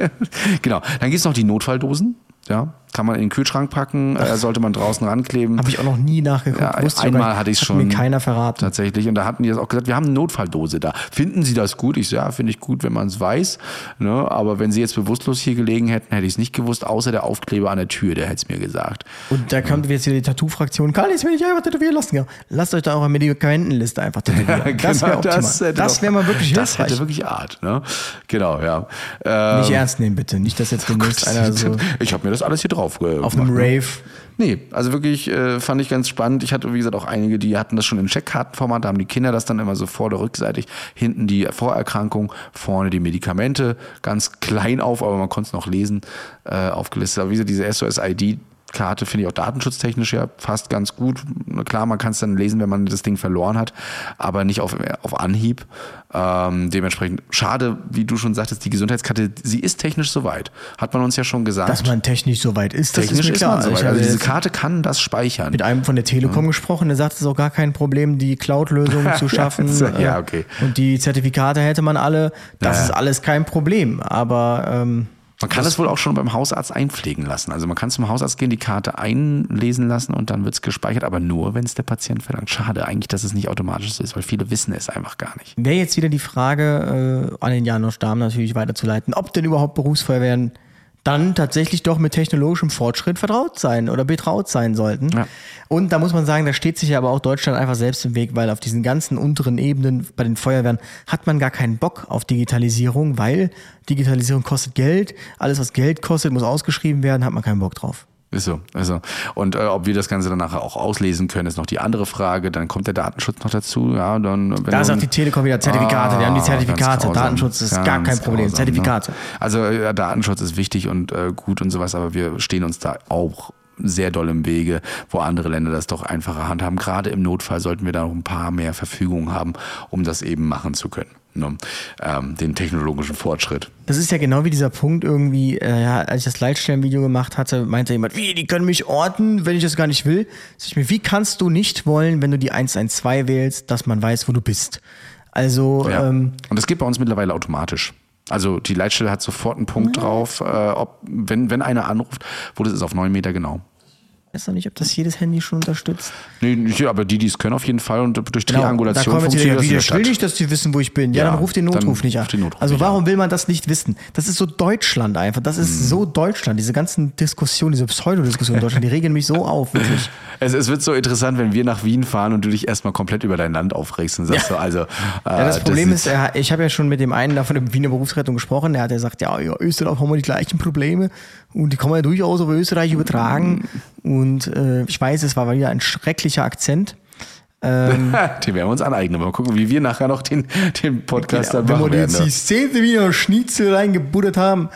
[SPEAKER 1] Genau. Dann gibt's noch die Notfalldosen. Ja, kann man in den Kühlschrank packen, äh, sollte man draußen rankleben.
[SPEAKER 2] Habe ich auch noch nie nachgeguckt.
[SPEAKER 1] Ja,
[SPEAKER 2] ich
[SPEAKER 1] einmal
[SPEAKER 2] nicht.
[SPEAKER 1] hatte ich
[SPEAKER 2] Hat
[SPEAKER 1] schon.
[SPEAKER 2] mir keiner verraten.
[SPEAKER 1] Tatsächlich. Und da hatten die das auch gesagt, wir haben eine Notfalldose da. Finden Sie das gut? Ich so, ja, finde ich gut, wenn man es weiß. Ne? Aber wenn Sie jetzt bewusstlos hier gelegen hätten, hätte ich es nicht gewusst, außer der Aufkleber an der Tür, der hätte es mir gesagt.
[SPEAKER 2] Und da kommt jetzt wieder die Tattoo-Fraktion. Kann ich es mir nicht einfach tätowieren lassen? Ja. Lasst euch da eure Medikamentenliste einfach tätowieren. das wäre optimal.
[SPEAKER 1] Genau,
[SPEAKER 2] Das, wäre mal wirklich
[SPEAKER 1] Das
[SPEAKER 2] hilfreich.
[SPEAKER 1] hätte wirklich Art. Ne? Genau, ja. Ähm,
[SPEAKER 2] Nicht ernst nehmen, bitte. Nicht, dass jetzt demnächst einer so
[SPEAKER 1] ich habe mir das alles hier drauf äh,
[SPEAKER 2] auf
[SPEAKER 1] gemacht,
[SPEAKER 2] einem
[SPEAKER 1] ne?
[SPEAKER 2] Rave.
[SPEAKER 1] Nee, also wirklich äh, fand ich ganz spannend. Ich hatte, wie gesagt, auch einige, die hatten das schon in Checkkartenformat, da haben die Kinder das dann immer so vor- oder rückseitig, hinten die Vorerkrankung, vorne die Medikamente, ganz klein auf, aber man konnte es noch lesen, äh, aufgelistet. Aber wie gesagt, diese SOS-ID, Karte finde ich auch datenschutztechnisch ja fast ganz gut. Klar, man kann es dann lesen, wenn man das Ding verloren hat, aber nicht auf, auf Anhieb. Ähm, dementsprechend schade, wie du schon sagtest, die Gesundheitskarte, sie ist technisch soweit. Hat man uns ja schon gesagt.
[SPEAKER 2] Dass man technisch so weit ist, das
[SPEAKER 1] technisch
[SPEAKER 2] ist mir klar.
[SPEAKER 1] man soweit. Also diese Karte kann das speichern.
[SPEAKER 2] mit einem von der Telekom gesprochen, der sagt, es ist auch gar kein Problem, die Cloud-Lösung zu schaffen.
[SPEAKER 1] so, ja,
[SPEAKER 2] Äh,
[SPEAKER 1] okay.
[SPEAKER 2] Und die Zertifikate hätte man alle. Das
[SPEAKER 1] Ja.
[SPEAKER 2] ist alles kein Problem. Aber ähm,
[SPEAKER 1] Man kann es wohl auch schon beim Hausarzt einpflegen lassen. Also man kann zum Hausarzt gehen, die Karte einlesen lassen und dann wird es gespeichert, aber nur, wenn es der Patient verlangt. Schade eigentlich, dass es nicht automatisch so ist, weil viele wissen es einfach gar nicht.
[SPEAKER 2] wäre jetzt wieder die Frage äh, an den Janosch Dahm natürlich weiterzuleiten, ob denn überhaupt Berufsfeuerwehren dann tatsächlich doch mit technologischem Fortschritt vertraut sein oder betraut sein sollten.
[SPEAKER 1] Ja.
[SPEAKER 2] Und da muss man sagen, da steht sich ja aber auch Deutschland einfach selbst im Weg, weil auf diesen ganzen unteren Ebenen bei den Feuerwehren hat man gar keinen Bock auf Digitalisierung, weil Digitalisierung kostet Geld. Alles, was Geld kostet, muss ausgeschrieben werden, hat man keinen Bock drauf.
[SPEAKER 1] Ist so, ist so. Und äh, ob wir das Ganze dann nachher auch auslesen können, ist noch die andere Frage. Dann kommt der Datenschutz noch dazu. Ja, dann, wenn
[SPEAKER 2] Da
[SPEAKER 1] du-
[SPEAKER 2] sagt die Telekom wieder Zertifikate, wir haben die
[SPEAKER 1] Ah,
[SPEAKER 2] Zertifikate.
[SPEAKER 1] grausam.
[SPEAKER 2] Datenschutz ist gar kein Problem.
[SPEAKER 1] grausam,
[SPEAKER 2] Zertifikate.
[SPEAKER 1] Ne? Also ja, Datenschutz ist wichtig und äh, gut und sowas, aber wir stehen uns da auch sehr doll im Wege, wo andere Länder das doch einfacher handhaben. Gerade im Notfall sollten wir da noch ein paar mehr Verfügungen haben, um das eben machen zu können. Ne? Ähm, den technologischen Fortschritt.
[SPEAKER 2] Das ist ja genau wie dieser Punkt irgendwie, äh, ja, als ich das Leitstellenvideo gemacht hatte, meinte jemand, wie, die können mich orten, wenn ich das gar nicht will. Sag ich mir, wie kannst du nicht wollen, wenn du die 112 wählst, dass man weiß, wo du bist? Also,
[SPEAKER 1] Ja.
[SPEAKER 2] ähm,
[SPEAKER 1] und das geht bei uns mittlerweile automatisch. Also die Leitstelle hat sofort einen Punkt drauf, äh, ob, wenn, wenn einer anruft, wo das ist auf neun Meter genau.
[SPEAKER 2] Weiß noch nicht, ob das jedes Handy schon unterstützt.
[SPEAKER 1] Nee, nicht, aber die, die es können auf jeden Fall und durch
[SPEAKER 2] Genau,
[SPEAKER 1] Triangulation
[SPEAKER 2] da
[SPEAKER 1] funktioniert das
[SPEAKER 2] ich will nicht, dass die wissen, wo ich bin. Ja,
[SPEAKER 1] Ja,
[SPEAKER 2] dann ruft den Notruf nicht an.
[SPEAKER 1] Notruf
[SPEAKER 2] also
[SPEAKER 1] nicht
[SPEAKER 2] warum will man das nicht wissen? Das ist so Deutschland einfach. Das ist
[SPEAKER 1] Mhm.
[SPEAKER 2] so Deutschland. Diese ganzen Diskussionen, diese Pseudodiskussionen in Deutschland, die regen mich so auf, wirklich.
[SPEAKER 1] Es, es wird so interessant, wenn wir nach Wien fahren und du dich erstmal komplett über dein Land aufregst und sagst so, also. Äh,
[SPEAKER 2] Ja, das Problem ist, er, ich habe ja schon mit dem einen da von der Wiener Berufsrettung gesprochen, der hat ja gesagt, ja, ja, Österreich haben wir die gleichen Probleme und die kann man ja durchaus auf Österreich übertragen. Und äh, ich weiß, es war wieder ein schrecklicher Akzent. Ähm,
[SPEAKER 1] Den werden wir uns aneignen. Mal gucken, wie wir nachher noch den, den Podcast dann
[SPEAKER 2] wenn wir
[SPEAKER 1] machen
[SPEAKER 2] jetzt
[SPEAKER 1] werden.
[SPEAKER 2] die zehnte Wiener Schnitzel reingebuddert haben.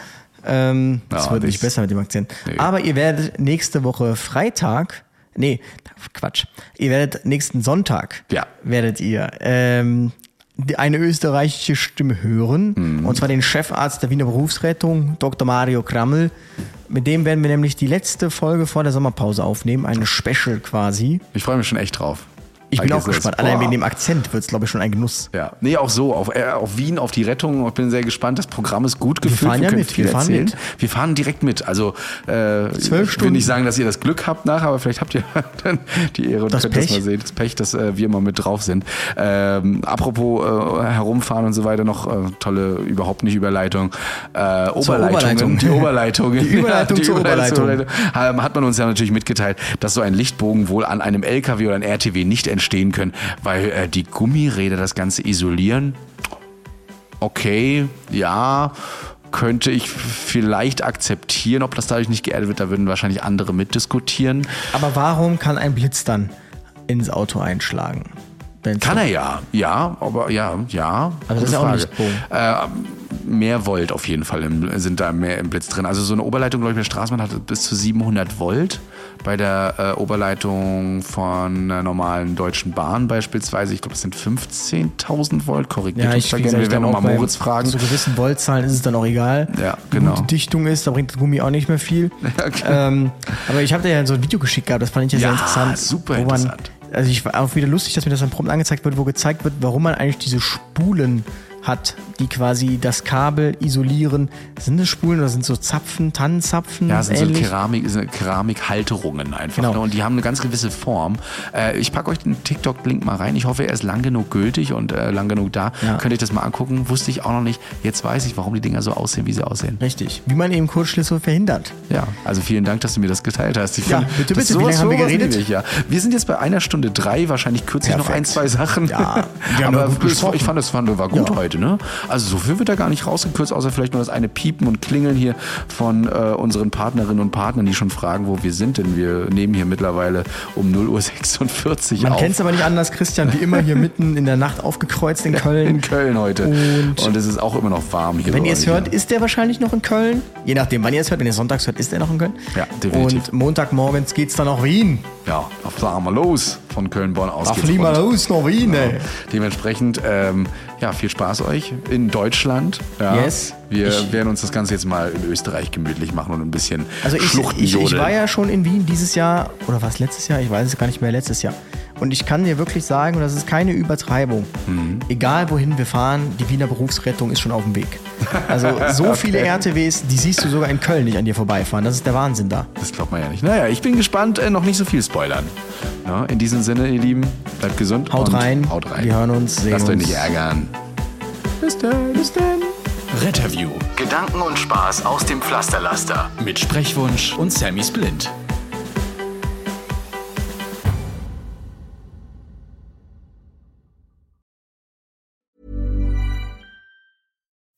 [SPEAKER 2] Ähm, das
[SPEAKER 1] Ja,
[SPEAKER 2] wird nicht
[SPEAKER 1] das-
[SPEAKER 2] besser mit dem Akzent.
[SPEAKER 1] Nee.
[SPEAKER 2] Aber ihr werdet nächste Woche Freitag, nee, Quatsch, ihr werdet nächsten Sonntag,
[SPEAKER 1] Ja.
[SPEAKER 2] werdet ihr ähm, eine österreichische Stimme hören.
[SPEAKER 1] Mhm.
[SPEAKER 2] Und zwar den Chefarzt der Wiener Berufsrettung, Dr. Mario Krammel. Mit dem werden wir nämlich die letzte Folge vor der Sommerpause aufnehmen, eine Special quasi.
[SPEAKER 1] Ich freue mich schon echt drauf.
[SPEAKER 2] Ich bin auch gespannt. Allein wegen dem Akzent wird es, glaube ich, schon ein Genuss.
[SPEAKER 1] Ja, nee, auch so, auf, äh, auf Wien, auf die Rettung. Ich bin sehr gespannt. Das Programm ist gut gefüllt.
[SPEAKER 2] fahren ja
[SPEAKER 1] können
[SPEAKER 2] mit, wir fahren
[SPEAKER 1] erzählen.
[SPEAKER 2] mit.
[SPEAKER 1] Wir fahren direkt mit. Also, äh, ich will nicht sagen, dass ihr das Glück habt nachher, aber vielleicht habt ihr dann die Ehre und
[SPEAKER 2] Das
[SPEAKER 1] könnt
[SPEAKER 2] Pech.
[SPEAKER 1] das mal sehen. Das Pech, dass äh, wir immer mit drauf sind. Ähm, apropos äh, herumfahren und so weiter, noch äh, tolle, überhaupt nicht Überleitung. Äh, Oberleitungen.
[SPEAKER 2] Oberleitung.
[SPEAKER 1] Die Oberleitung.
[SPEAKER 2] Die Überleitung zur Oberleitung.
[SPEAKER 1] Ähm, hat man uns ja natürlich mitgeteilt, dass so ein Lichtbogen wohl an einem LKW oder einem RTW nicht entstehen können, weil äh, die Gummiräder das Ganze isolieren. Okay, ja, könnte ich vielleicht akzeptieren, ob das dadurch nicht geerdet wird, da würden wahrscheinlich andere mitdiskutieren.
[SPEAKER 2] Aber warum kann ein Blitz dann ins Auto einschlagen? Wenn's
[SPEAKER 1] Kann er ja, ja, aber ja, ja.
[SPEAKER 2] Also das ist ja auch
[SPEAKER 1] Frage.
[SPEAKER 2] Lichtbogen.
[SPEAKER 1] Äh, mehr Volt auf jeden Fall im, sind da mehr im Blitz drin. Also so eine Oberleitung, glaube ich, bei der Straßenbahn hat bis zu 700 Volt. Bei der äh, Oberleitung von einer normalen deutschen Bahn beispielsweise, ich glaube, das sind 15.000 Volt. Korrigiert
[SPEAKER 2] Ja,
[SPEAKER 1] uns
[SPEAKER 2] ich,
[SPEAKER 1] da gerne.
[SPEAKER 2] gesagt,
[SPEAKER 1] Wir werden nochmal Moritz fragen.
[SPEAKER 2] So gewissen Voltzahlen ist es dann auch egal.
[SPEAKER 1] Ja, genau.
[SPEAKER 2] gut die Dichtung ist, da bringt das Gummi auch nicht mehr viel.
[SPEAKER 1] Okay.
[SPEAKER 2] ähm, aber ich habe dir ja so ein Video geschickt gehabt, das fand ich ja, sehr
[SPEAKER 1] Ja,
[SPEAKER 2] interessant.
[SPEAKER 1] super interessant.
[SPEAKER 2] Also ich war auch wieder lustig, dass mir das dann prompt angezeigt wird, wo gezeigt wird, warum man eigentlich diese Spulen hat, die quasi das Kabel isolieren. Sind das Spulen oder sind so Zapfen, Tannenzapfen?
[SPEAKER 1] Ja, sind
[SPEAKER 2] ähnlich?
[SPEAKER 1] so Keramik, sind Keramikhalterungen einfach.
[SPEAKER 2] Genau.
[SPEAKER 1] Ne? Und die haben eine ganz gewisse Form. Äh, ich packe euch den TikTok-Link mal rein. Ich hoffe, er ist lang genug gültig und äh, lang genug da.
[SPEAKER 2] Ja.
[SPEAKER 1] Könnt ihr das mal angucken. Wusste ich auch noch nicht. Jetzt weiß ich, warum die Dinger so aussehen, wie sie aussehen.
[SPEAKER 2] Richtig. Wie man eben Kurzschlüsse verhindert.
[SPEAKER 1] Ja, also vielen Dank, dass du mir das geteilt hast. Ich
[SPEAKER 2] Ja,
[SPEAKER 1] find,
[SPEAKER 2] bitte, bitte. Wie
[SPEAKER 1] sowas-
[SPEAKER 2] lange haben wir geredet?
[SPEAKER 1] Ich, ja. Wir sind jetzt bei einer Stunde drei, wahrscheinlich kürze ich noch ein,
[SPEAKER 2] Perfekt.
[SPEAKER 1] zwei Sachen.
[SPEAKER 2] Ja, wir haben
[SPEAKER 1] aber ich fand, das fand, war gut
[SPEAKER 2] Ja.
[SPEAKER 1] heute. Ne? Also so viel wird da gar nicht rausgekürzt, außer vielleicht nur das eine Piepen und Klingeln hier von äh, unseren Partnerinnen und Partnern, die schon fragen, wo wir sind. Denn wir nehmen hier mittlerweile um 0.46 Uhr
[SPEAKER 2] Man
[SPEAKER 1] auf.
[SPEAKER 2] kennt es aber nicht anders, Christian, wie immer hier mitten in der Nacht aufgekreuzt in Köln.
[SPEAKER 1] in Köln heute.
[SPEAKER 2] Und-
[SPEAKER 1] Und, es ist auch immer noch warm hier.
[SPEAKER 2] Wenn ihr es hört,
[SPEAKER 1] ja.
[SPEAKER 2] ist der wahrscheinlich noch in Köln. Je nachdem, wann ihr es hört. Wenn ihr sonntags hört, ist der noch in Köln.
[SPEAKER 1] Ja, definitiv.
[SPEAKER 2] Und Montagmorgens geht's dann nach Wien.
[SPEAKER 1] Ja, da fahren wir los von Köln-Bonn aus.
[SPEAKER 2] Da fliegen wir los nach Wien, ey.
[SPEAKER 1] Dementsprechend, ähm, ja, viel Spaß euch in Deutschland. Ja.
[SPEAKER 2] Yes.
[SPEAKER 1] Wir
[SPEAKER 2] Ich-
[SPEAKER 1] werden uns das Ganze jetzt mal in Österreich gemütlich machen und ein bisschen
[SPEAKER 2] Also ich, ich, ich war ja schon in Wien dieses Jahr, oder was letztes Jahr? Ich weiß es gar nicht mehr, letztes Jahr. Und ich kann dir wirklich sagen, und das ist keine Übertreibung,
[SPEAKER 1] Mhm.
[SPEAKER 2] egal wohin wir fahren, die Wiener Berufsrettung ist schon auf dem Weg. Also so viele RTWs, die siehst du sogar in Köln nicht an dir vorbeifahren. Das ist der Wahnsinn da.
[SPEAKER 1] Das glaubt man ja nicht. Naja, ich bin gespannt, äh, noch nicht so viel spoilern. Ja, in diesem Sinne, ihr Lieben, bleibt gesund.
[SPEAKER 2] Haut
[SPEAKER 1] und
[SPEAKER 2] rein.
[SPEAKER 1] Haut rein.
[SPEAKER 2] Wir hören uns, sehen
[SPEAKER 1] Lasst euch
[SPEAKER 2] uns.
[SPEAKER 1] nicht ärgern. Bis dann. Bis dann.
[SPEAKER 3] Retterview. Gedanken und Spaß aus dem Pflasterlaster. Mit Sprechwunsch und Sammy Splint.